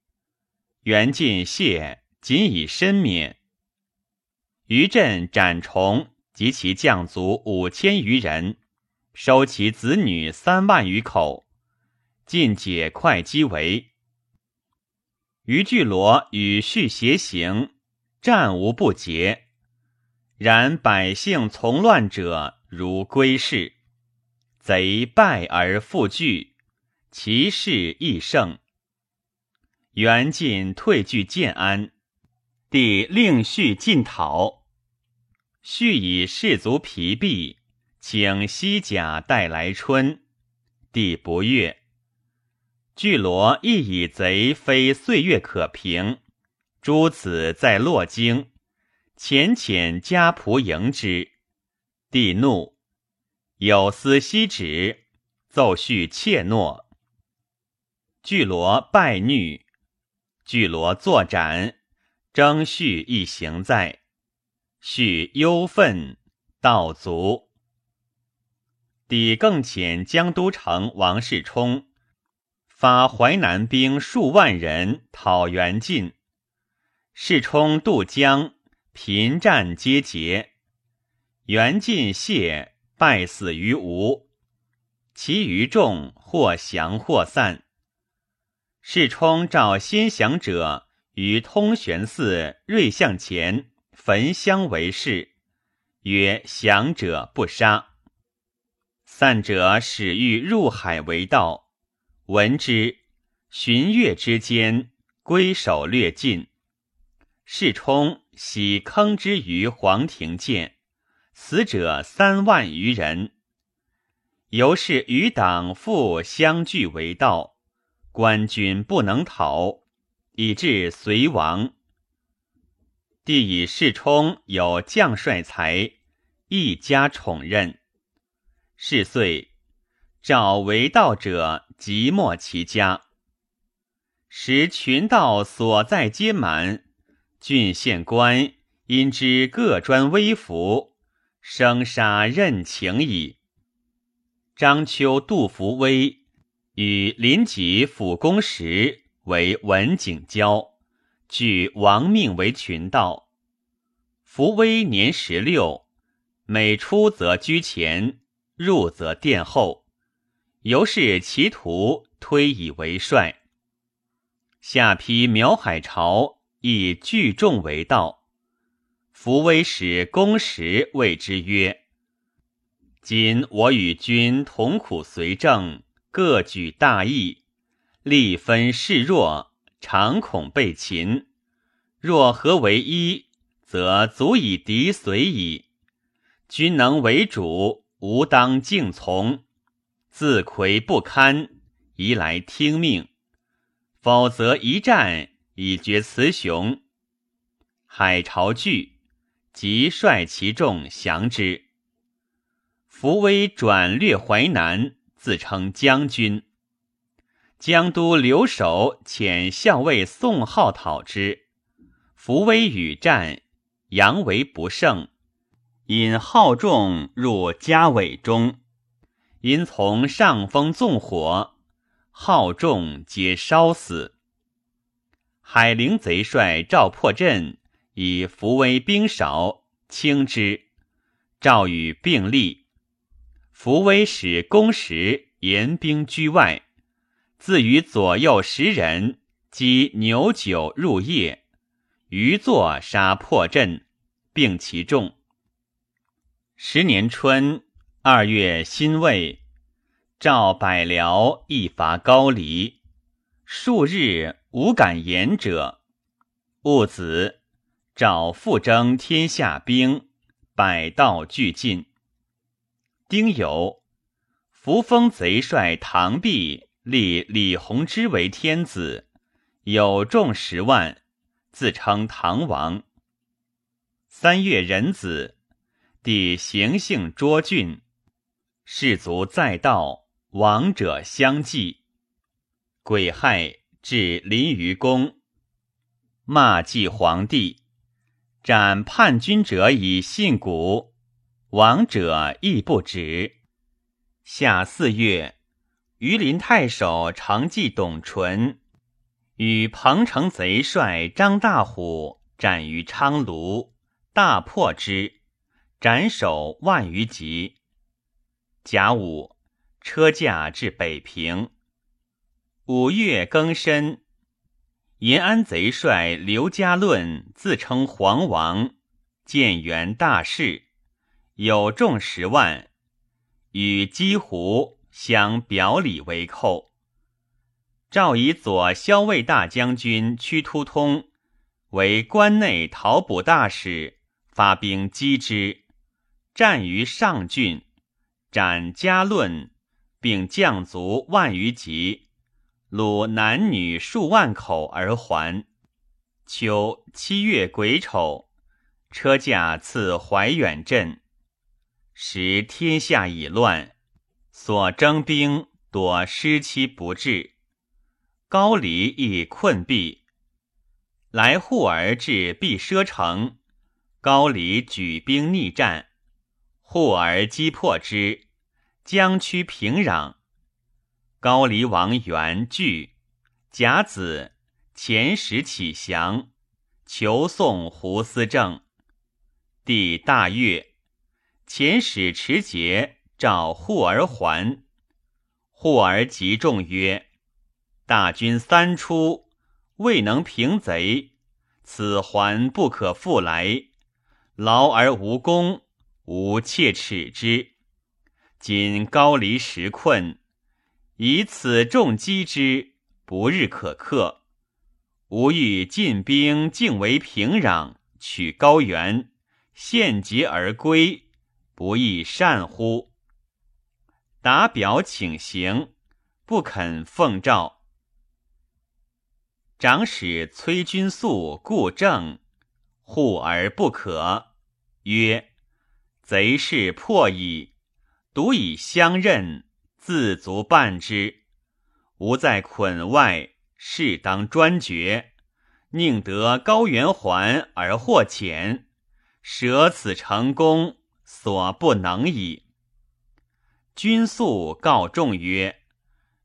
袁进谢，仅以身免。余震斩虫及其将卒五千余人，收其子女三万余口，尽解会稽围。余巨罗与续偕行，战无不捷。然百姓从乱者如归市，贼败而复聚，其势亦盛。元晋退据建安，帝令续进讨，续以士卒疲弊，请西甲待来春，帝不悦。巨罗亦以贼非岁月可平，诸子在洛京。遣遣家仆迎之，帝怒，有司西旨，奏叙怯懦。巨罗败虐，巨罗作斩，征续亦行在，续忧愤，道卒。帝更遣江都城王世充发淮南兵数万人讨袁进，世充渡江。频战皆捷，袁进谢败死于吴，其余众或降或散。世充召先降者于通玄寺瑞相前焚香为誓，曰：“降者不杀，散者使欲入海为道。”闻之，旬月之间，归守略尽。世充。喜坑之于黄庭见，死者三万余人。由是余党复相聚为道，官军不能讨，以致隋亡。帝以世充有将帅才，一家宠任。是岁，召为道者即没其家。时群道所在皆满。郡县官因之各专微服，生杀任情矣。张丘、杜伏威与临济府公时为文景交，据亡命为群盗。伏威年十六，每出则居前，入则殿后，由是其徒推以为帅。下邳苗海朝。以聚众为道。伏威使公时谓之曰：“今我与君同苦随政，各举大义，力分势弱，常恐被擒。若合为一，则足以敌随矣。君能为主，吾当敬从。自魁不堪，宜来听命。否则一战，以决雌雄。”海潮惧。即率其众降之。伏威转略淮南，自称将军。江都留守遣校尉宋浩讨之。伏威与战，阳为不胜，引号众入家尾中，因从上风纵火，号众皆烧死。海陵贼帅赵破阵。以伏威兵少，轻之。赵与并立。伏威使公时严兵居外，自与左右十人击牛酒入夜，余作杀破阵，并其众。十年春二月辛未，赵百僚一伐高黎，数日无敢言者。戊子。赵复征天下兵，百道俱进。丁酉，扶风贼帅唐弼立李弘之为天子，有众十万，自称唐王。三月壬子，帝行幸卓郡，士卒载道，亡者相继。癸亥，至临榆宫，骂祭皇帝。斩叛军者以信古，亡者亦不止。夏四月，榆林太守常记董淳与彭城贼帅张大虎斩于昌卢，大破之，斩首万余级。甲午，车驾至北平。五月庚申。延安贼帅刘家论自称皇王，建元大事，有众十万，与姬胡相表里为寇。诏以左骁卫大将军屈突通为关内讨捕大使，发兵击之，战于上郡，斩家论，并降卒万余级。虏男女数万口而还。秋七月癸丑，车驾次怀远镇。时天下已乱，所征兵多失期不至。高黎亦困闭。来护而至毕奢城，高黎举兵逆战，护而击破之，将趋平壤。高黎王元惧，甲子遣使启降，求送胡思政。帝大悦，遣使持节召护儿还。护儿急众曰：“大军三出，未能平贼，此还不可复来。劳而无功，吾切齿之。今高黎时困。”以此重击之，不日可克。吾欲进兵，竟为平壤，取高原，献节而归，不亦善乎？达表请行，不肯奉诏。长史崔君素故正，护而不可，曰：“贼势破矣，独以相任。”自足办之，吾在捆外，事当专决，宁得高原还而获浅，舍此成功，所不能矣。君素告众曰：“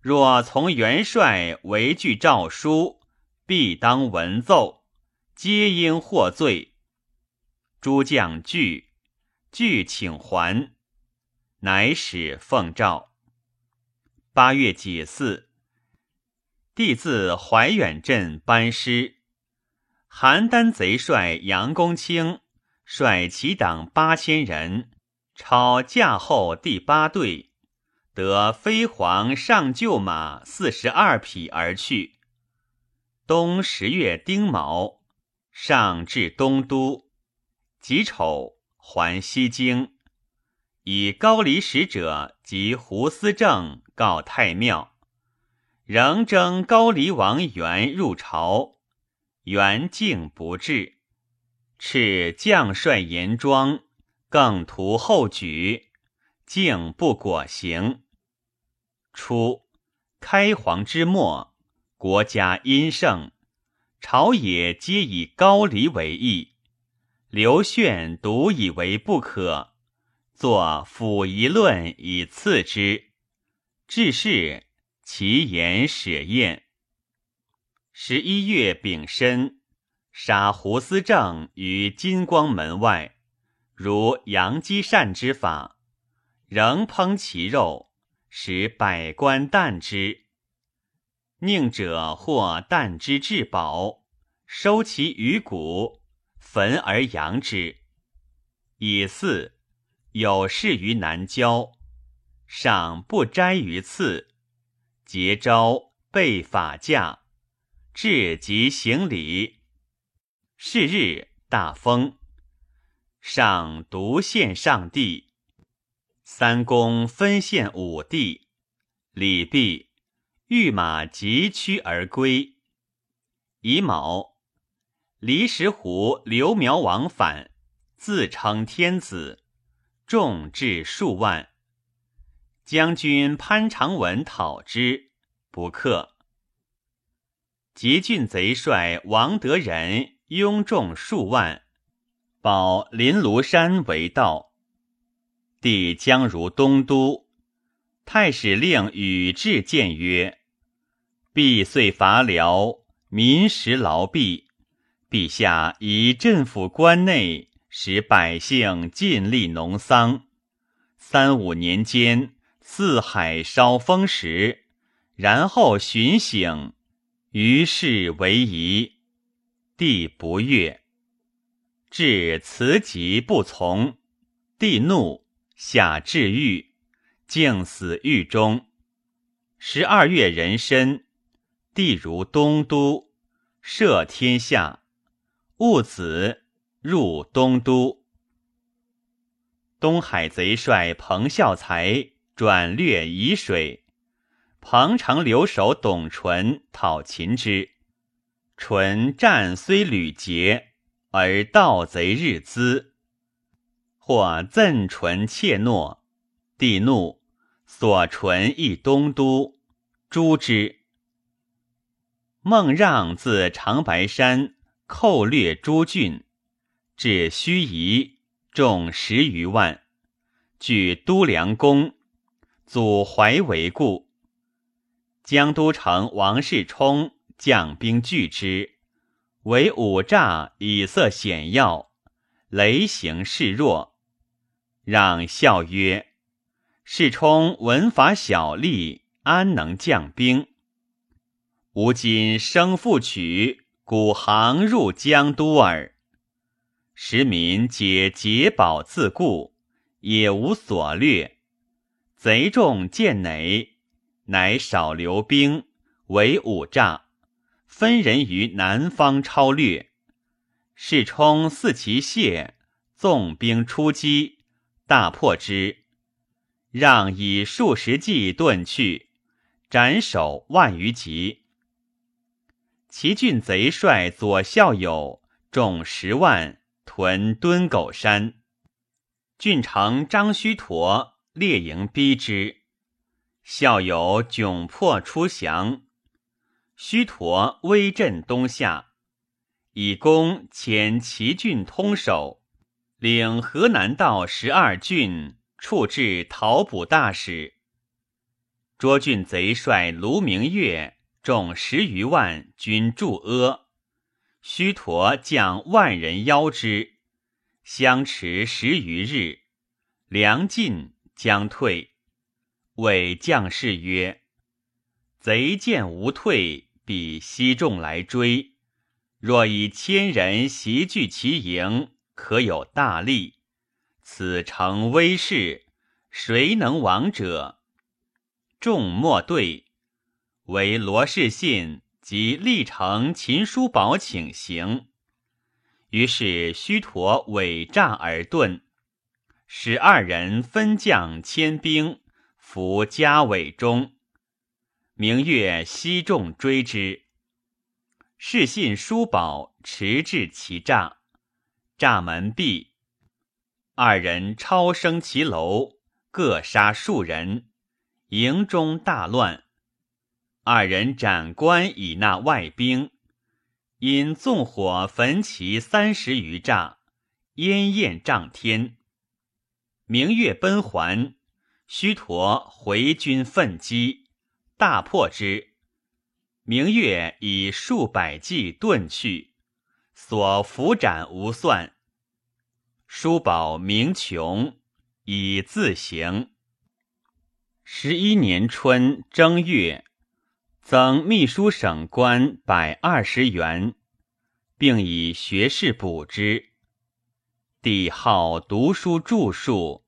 若从元帅为具诏书，必当闻奏，皆应获罪。”诸将惧，惧请还，乃使奉诏。八月己巳，帝自怀远镇班师。邯郸贼帅杨公卿率其党八千人，超驾后第八队，得飞黄上厩马四十二匹而去。冬十月丁卯，上至东都，己丑还西京，以高丽使者及胡思正告太庙，仍征高丽王元入朝。元敬不至，敕将帅严庄，更图后举，敬不果行。初，开皇之末，国家殷盛，朝野皆以高丽为义。刘炫独以为不可，作《辅仪论》以次之。至是，其言始验。十一月丙申，杀胡思正于金光门外，如杨基善之法，仍烹其肉，使百官啖之。宁者或啖之至饱，收其鱼骨，焚而扬之。以四有事于南郊，上不摘于次，节招备法驾。至即行礼。是日大风，上独献上帝。三公分献五帝。礼毕，御马疾驱而归。乙卯，离石湖刘苗王反，自称天子，众至数万。将军潘长文讨之，不克。吉郡贼帅王德仁拥众数万，保临庐山为道。帝将如东都，太史令宇智谏曰：“必遂伐辽，民食劳弊。陛下以镇抚关内，使百姓尽力农桑。三五年间，四海烧丰时，然后巡省。”于是为疑，帝不悦，至辞疾不从，帝怒，下至狱，竟死狱中。十二月壬申，帝如东都，摄天下，戊子入东都。东海贼帅彭孝才转略沂水。彭城留守董纯讨秦之，纯战虽屡捷，而盗贼日滋。或赠纯怯懦，帝怒，所纯诣东都，诛之。孟让自长白山寇掠诸郡，至盱眙，众十余万，据都梁宫，祖怀为故。江都城王世充将兵拒之，为五诈以色险要，雷行示弱。让笑曰：“世充文法小吏，安能将兵？吾今生复取，古行入江都耳。时民皆节宝自固，也无所掠。贼众见馁。”乃少留兵，为五诈，分人于南方超略。世充四骑谢，纵兵出击，大破之。让以数十骑遁去，斩首万余级。齐郡贼帅左校友众十万，屯敦狗山。郡城张须陀列营逼之。校友窘迫出降，须陀威震东下，以功遣齐郡通守，领河南道十二郡，处置讨捕大使。涿郡贼帅卢明月众十余万，军驻阿，须陀将万人邀之，相持十余日，粮尽将退。谓将士曰：“贼见无退，比西众来追，若以千人袭聚其营，可有大利。此诚威势，谁能亡者？众莫对。为罗士信及历城秦叔宝请行。于是须陀伪诈而遁，使二人分将千兵伏家尾中。明月西众追之，士信叔宝持至其诈，诈门闭，二人超升其楼，各杀数人，营中大乱。二人斩官以纳外兵，因纵火焚其三十余栅，烟焰涨天。明月奔还，须陀回军奋击。大破之，明月以数百骑遁去，所伏斩无算。叔宝名穷，以自行。十一年春正月，增秘书省官百二十员，并以学士补之。帝好读书著述，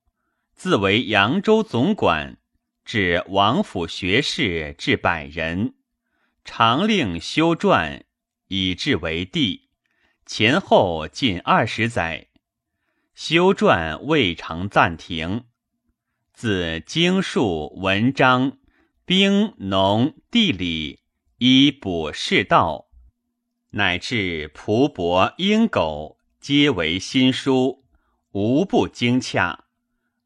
自为扬州总管。至王府学士至百人，常令修撰，以至为帝。前后近二十载，修撰未尝暂停。自经术、文章、兵农、地理、医卜、士道，乃至蒲伯、鹰狗，皆为新书，无不精洽，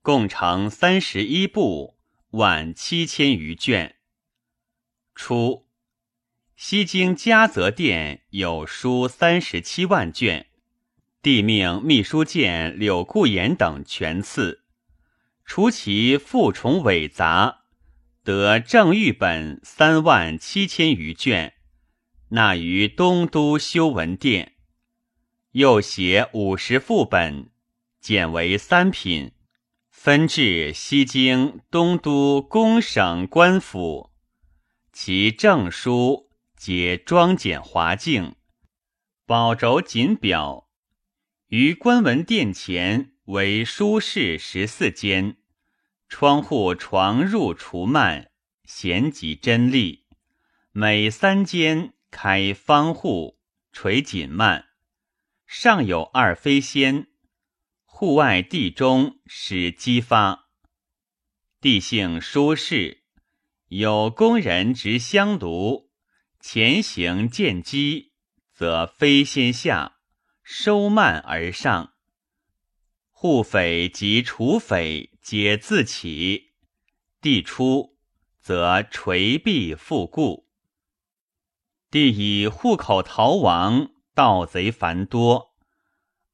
共成三十一部。晚七千余卷。初，西京嘉泽殿有书三十七万卷，帝命秘书监柳固言等全赐。除其复重伪杂，得正玉本三万七千余卷，纳于东都修文殿。又写五十副本，减为三品。分至西京、东都公省官府，其证书皆装简华净，宝轴锦表。于官文殿前为书室十四间，窗户床入除幔，闲极珍丽。每三间开方户，垂锦幔，上有二飞仙。户外地中使激发，地性舒适，有工人执香炉，前行见机，则飞仙下，收慢而上。户匪及除匪皆自起，地出，则垂壁复固。地以户口逃亡，盗贼繁多。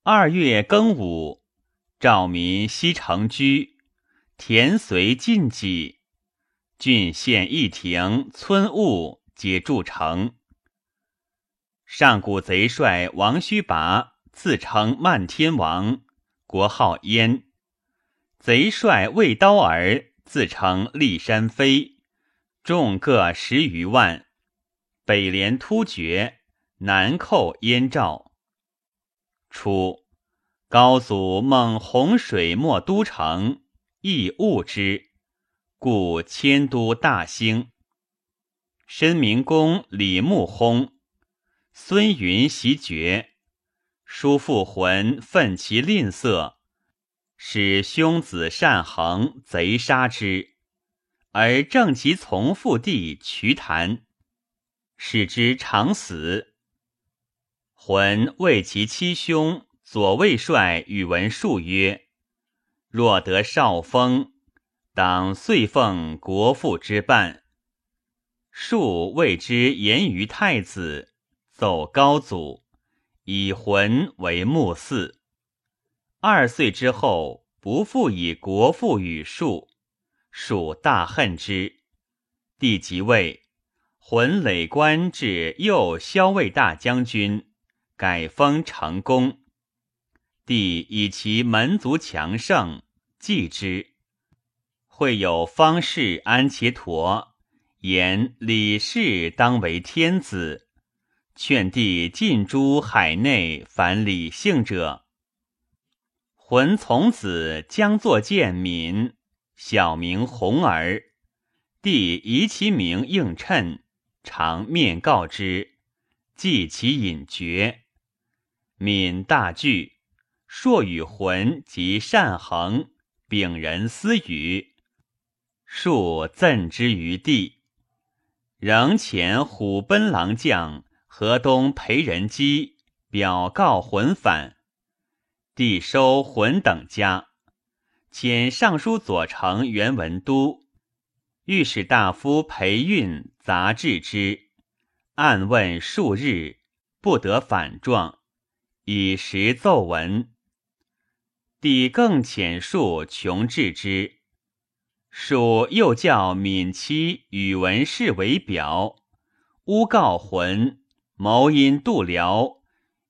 二月庚午。赵民西城居，田随尽己，郡县一亭，村务皆筑城。上古贼帅王须拔自称漫天王，国号燕；贼帅魏刀儿自称骊山飞，众各十余万，北连突厥，南寇燕赵。初。高祖梦洪水没都城，亦误之，故迁都大兴。申明公李穆薨，孙云袭爵，叔父魂愤其吝啬，使兄子单衡贼杀之，而正其从父弟瞿昙，使之长死。浑为其七兄。左卫帅宇文述曰：“若得少封，当遂奉国父之办。”述谓之言于太子，奏高祖，以魂为墓祀。二岁之后，不复以国父与述，述大恨之。帝即位，魂累官至右骁卫大将军，改封成功。帝以其门族强盛，继之。会有方士安其陀言李氏当为天子，劝帝尽诛海内凡理性者。浑从子将作见敏，小名弘儿。帝疑其名应称，常面告之，记其隐绝。敏大惧，朔与浑及善恒秉人私语，数赠之于帝。仍遣虎贲郎将河东裴仁基表告魂反。帝收魂等家，遣尚书左丞袁文都、御史大夫裴运杂治之，暗问数日，不得反状，以实奏闻。帝更遣数穷治之，数又叫闵妻宇文氏为表，诬告魂谋因度辽。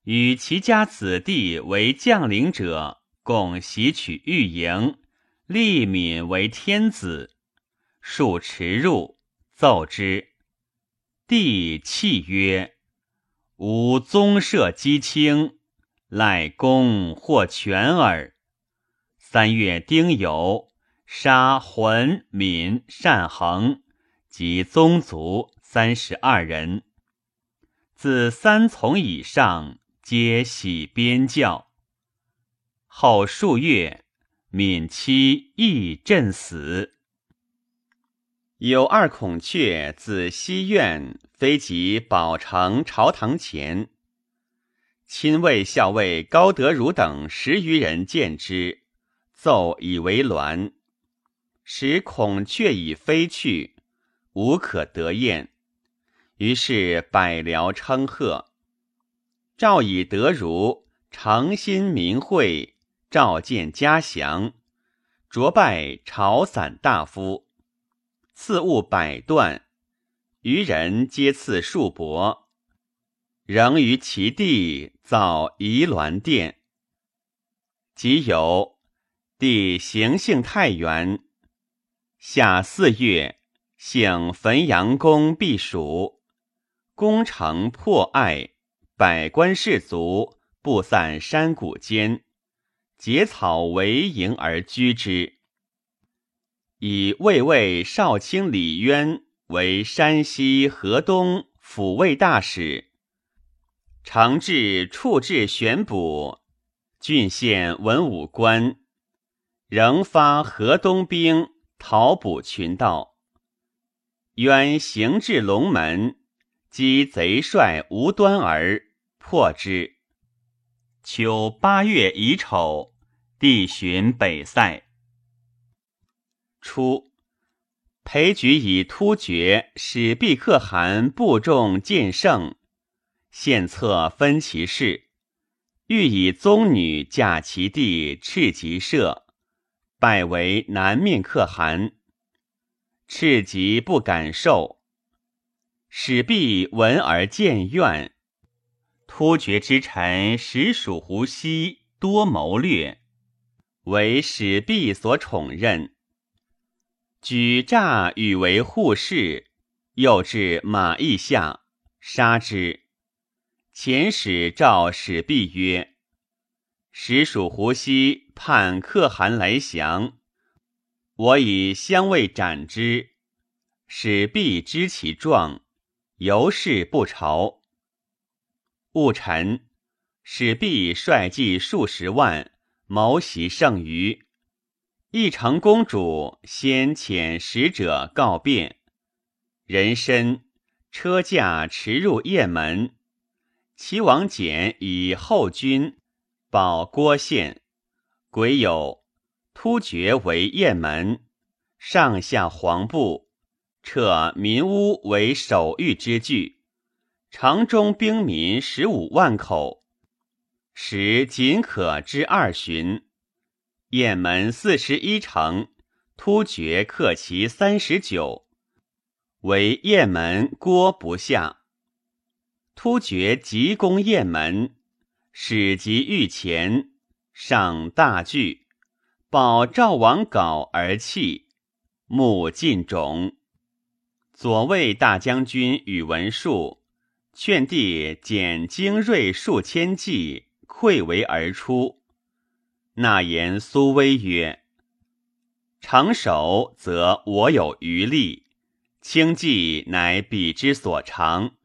与其家子弟为将领者，共袭取玉营，立敏为天子。数驰入，奏之。帝泣曰：“吾宗社姬卿，赖公或全耳。”三月丁酉，杀浑、敏、单衡及宗族三十二人。自三从以上。皆喜边教。后数月，闵妻亦震死。有二孔雀自西苑飞及宝城朝堂前，亲卫校尉高德儒等十余人见之，奏以为鸾。使孔雀已飞去，无可得宴，于是百僚称贺。诏以德如诚心明慧，召见嘉祥，擢拜朝散大夫，赐物百段，余人皆赐数帛，仍于其地造仪鸾殿。即有帝行幸太原，夏四月，幸汾阳宫避暑，宫城破爱。百官士卒布散山谷间，结草为营而居之。以魏魏少卿李渊为山西、河东抚慰大使，常至处置选补，郡县文武官，仍发河东兵讨捕群盗。渊行至龙门，击贼帅无端而。破之。秋八月乙丑，帝巡北塞。初，裴举以突厥使毕可汗部众见胜，献策分其事，欲以宗女嫁其弟赤吉社，拜为南面可汗。赤吉不敢受，使毕闻而见怨。突厥之臣实属胡西多谋略，为始毕所宠任。举诈与为护士，又至马邑下，杀之。遣使召始毕曰：“实属胡西叛可汗来降，我以相位斩之。”使毕知其状，由是不朝。戊辰，使毕率计数十万，谋袭剩余。义成公主先遣使者告变，人身车驾驰入雁门。齐王简以后军保郭县，癸酉，突厥为雁门，上下黄布，撤民屋为守御之具。城中兵民十五万口，时仅可知二旬。雁门四十一城，突厥克其三十九，为雁门郭不下。突厥急攻雁门，使及御前，上大惧，报赵王稿而泣，目尽肿。左卫大将军宇文述。劝帝减精锐数千骑，溃围而出。纳言苏威曰：“成守则我有余力，轻骑乃彼之所长。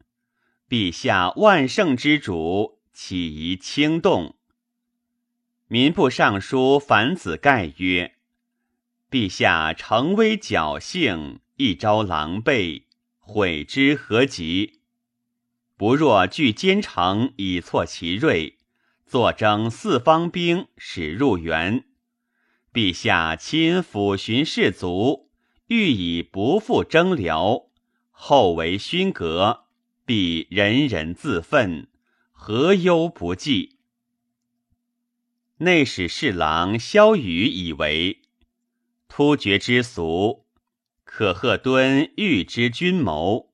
陛下万圣之主，岂宜轻动？”民部尚书樊子盖曰：“陛下诚威侥幸，一朝狼狈，悔之何及？不若据坚城以挫其锐，坐征四方兵，使入援。陛下亲抚巡士卒，欲以不复征辽，后为勋阁，必人人自愤，何忧不济？”内史侍郎萧雨以为突厥之俗。可贺敦欲之君谋，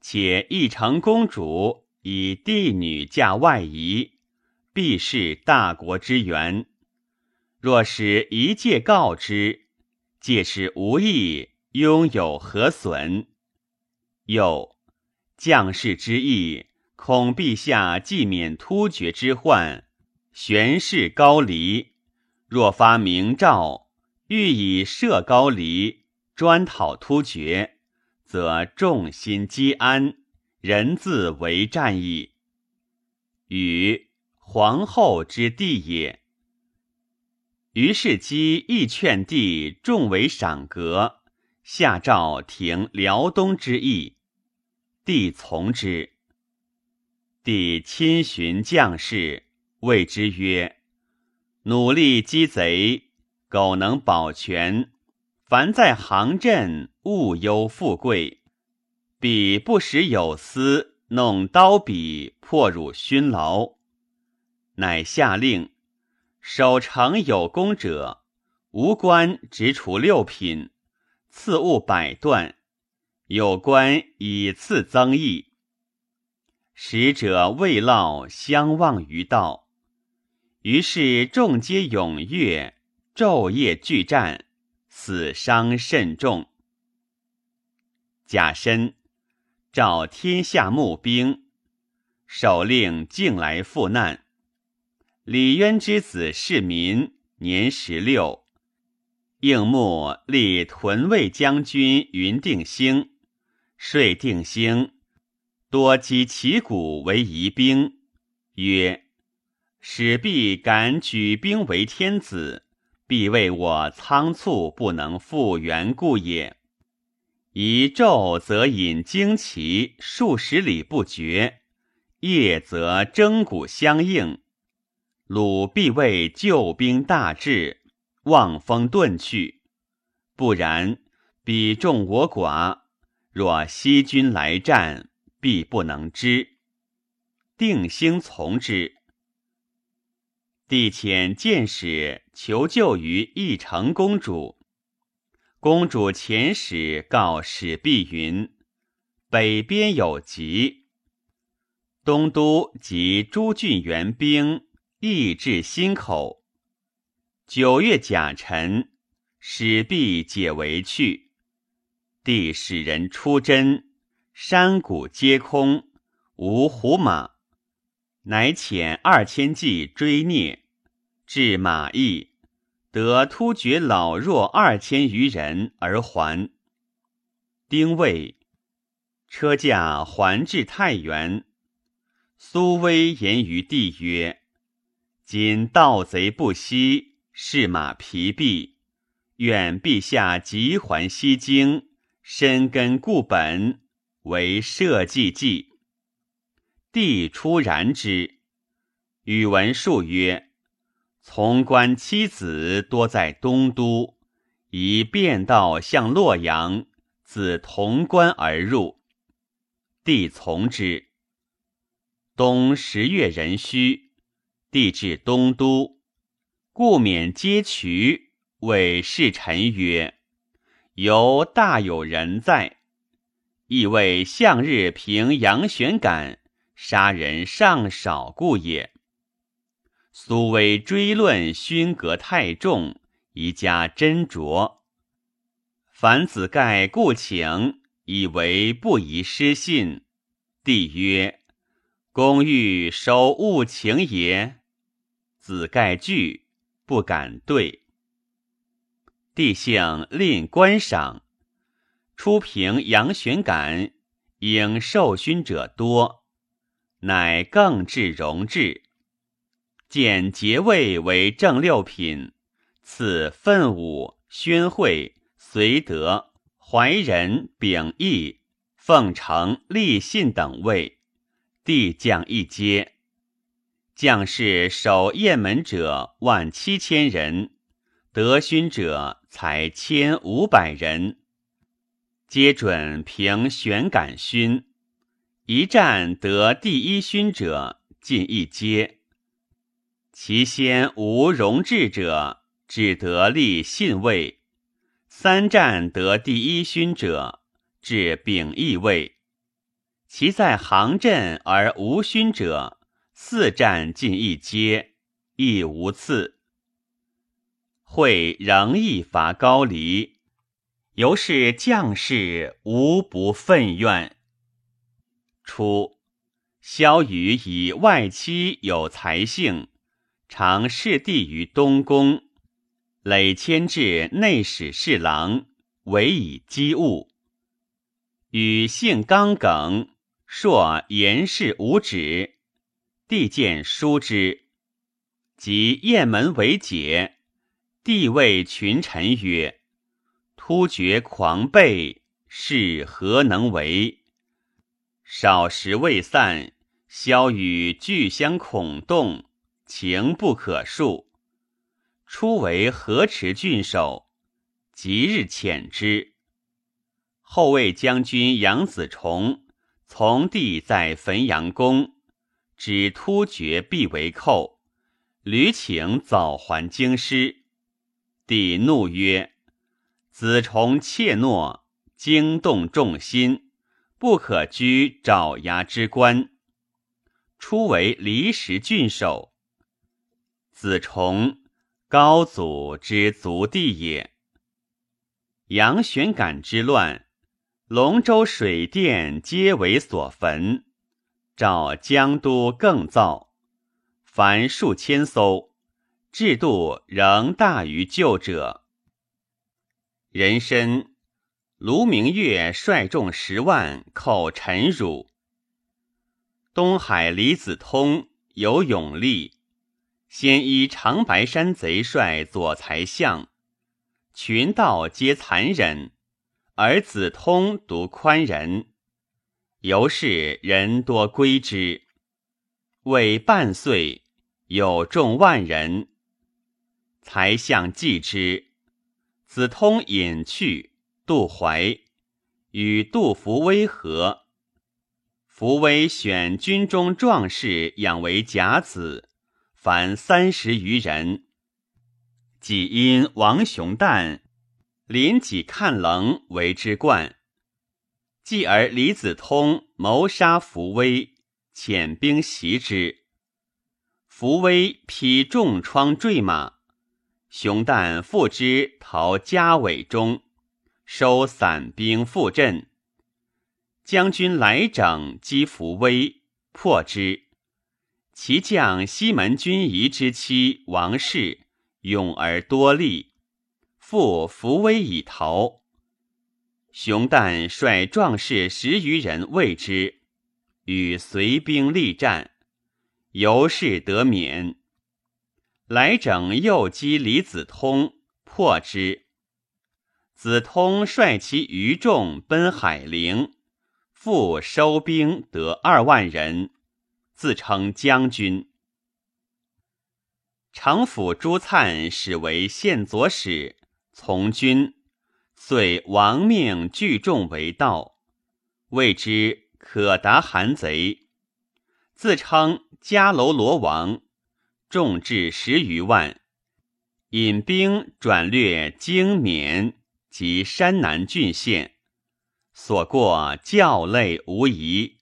且义成公主以帝女嫁外夷，必是大国之源。若使一介告之，届时无益，拥有何损？又将士之意，恐陛下既免突厥之患，悬势高黎。若发明诏，欲以赦高黎。专讨突厥，则众心积安，人自为战矣。与皇后之弟也。于是姬亦劝帝重为赏格，下诏停辽东之役，帝从之。帝亲寻将士，谓之曰：“努力击贼，苟能保全。”凡在行阵，勿忧富贵；彼不时有司，弄刀笔，破辱勋劳。乃下令：守城有功者，无官直处六品，赐物百段；有官以次增益。使者未落，相望于道。于是众皆踊跃，昼夜俱战。死伤甚重。甲申，召天下募兵，首令径来赴难。李渊之子世民，年十六，应募立屯卫将军云定兴，税定兴，多击旗鼓为疑兵，曰：“使必敢举兵为天子。”必为我仓促不能复原故也。一昼则引旌旗数十里不绝，夜则征鼓相应。鲁必为救兵大至，望风遁去。不然，彼众我寡，若西军来战，必不能支。定兴从之。帝遣剑使求救于义成公主。公主遣使告使弼云：“北边有急，东都及诸郡援兵亦至心口。九月甲辰，使弼解围去。帝使人出征，山谷皆空，无胡马。”乃遣二千骑追聂，至马邑，得突厥老弱二千余人而还。丁未，车驾还至太原。苏威言于帝曰：“今盗贼不息，士马疲弊，愿陛下急还西京，深根固本，为社稷计。”帝出然之，宇文述曰：“从官妻子多在东都，宜便道向洛阳，自潼关而入。”帝从之。冬十月壬戌，帝至东都，故免阶渠，谓侍臣曰：“犹大有人在。”亦谓向日平阳玄感。杀人尚少故也。苏威追论勋格太重，宜加斟酌。凡子盖故请，以为不宜失信。帝曰：“公欲守务情也。子盖惧，不敢对。帝幸令观赏，初平杨玄感，应受勋者多，乃更至荣至，见节位为正六品，赐奋武、宣惠、绥德、怀仁、秉义、奉承、立信等位。帝降一阶，将士守雁门者万七千人，得勋者才千五百人，皆准凭选感勋。一战得第一勋者进一阶，其先无荣至者，只得立信位。三战得第一勋者，至秉义位。其在行阵而无勋者，四战尽一阶，亦无次。会仍亦伐高黎，由是将士无不愤怨。初，萧雨以外戚有才性，常侍帝于东宫，累迁至内史侍郎，委以机务，与性刚耿。朔言事无止，帝见书之，即雁门为解。帝谓群臣曰：“突厥狂悖，是何能为？少时未散，萧雨俱相恐动，情不可述。初为河池郡守，即日遣之。后卫将军杨子重。”从帝在汾阳宫，指突厥必为寇，屡请早还京师。帝怒曰：“子重怯懦，惊动众心，不可居爪牙之官。”初为离石郡守。子重，高祖之族弟也。杨玄感之乱。龙舟水电皆为所焚，召江都更造，凡数千艘，制度仍大于旧者。人参，卢明月率众十万寇陈汝。东海李子通有勇力，先依长白山贼帅左才相，群盗皆残忍。而子通独宽仁，由是人多归之。为半岁，有众万人。才相继之，子通隐去。杜怀与杜伏威和，伏威选军中壮士养为甲子，凡三十余人。己因王雄旦。临己看棱为之冠，继而李子通谋杀伏威，遣兵袭之。伏威披重疮坠马，熊旦复之逃家尾中，收散兵复阵。将军来整击伏威，破之。其将西门君仪之妻王氏勇而多力。复扶危以逃，熊旦率壮士十余人为之，与随兵力战，由是得免。来整又击李子通，破之。子通率其余众奔海陵，复收兵得二万人，自称将军。常府朱粲始为县左使。从军，遂亡命聚众为盗，谓之可达韩贼，自称迦楼罗王，众至十余万，引兵转略荆绵及山南郡县，所过教类无疑。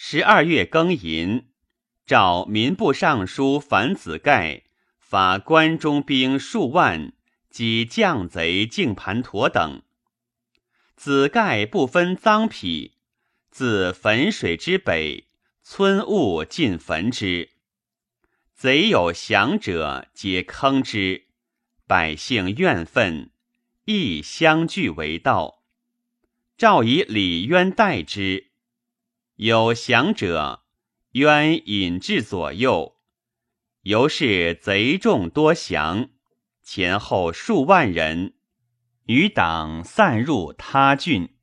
十二月庚寅，召民部尚书樊子盖发关中兵数万。及将贼敬盘陀等，子盖不分赃匹，自汾水之北，村物尽焚之。贼有降者，皆坑之。百姓怨愤，亦相聚为盗。诏以李渊代之。有降者，渊引至左右。由是贼众多降，前后数万人，余党散入他郡。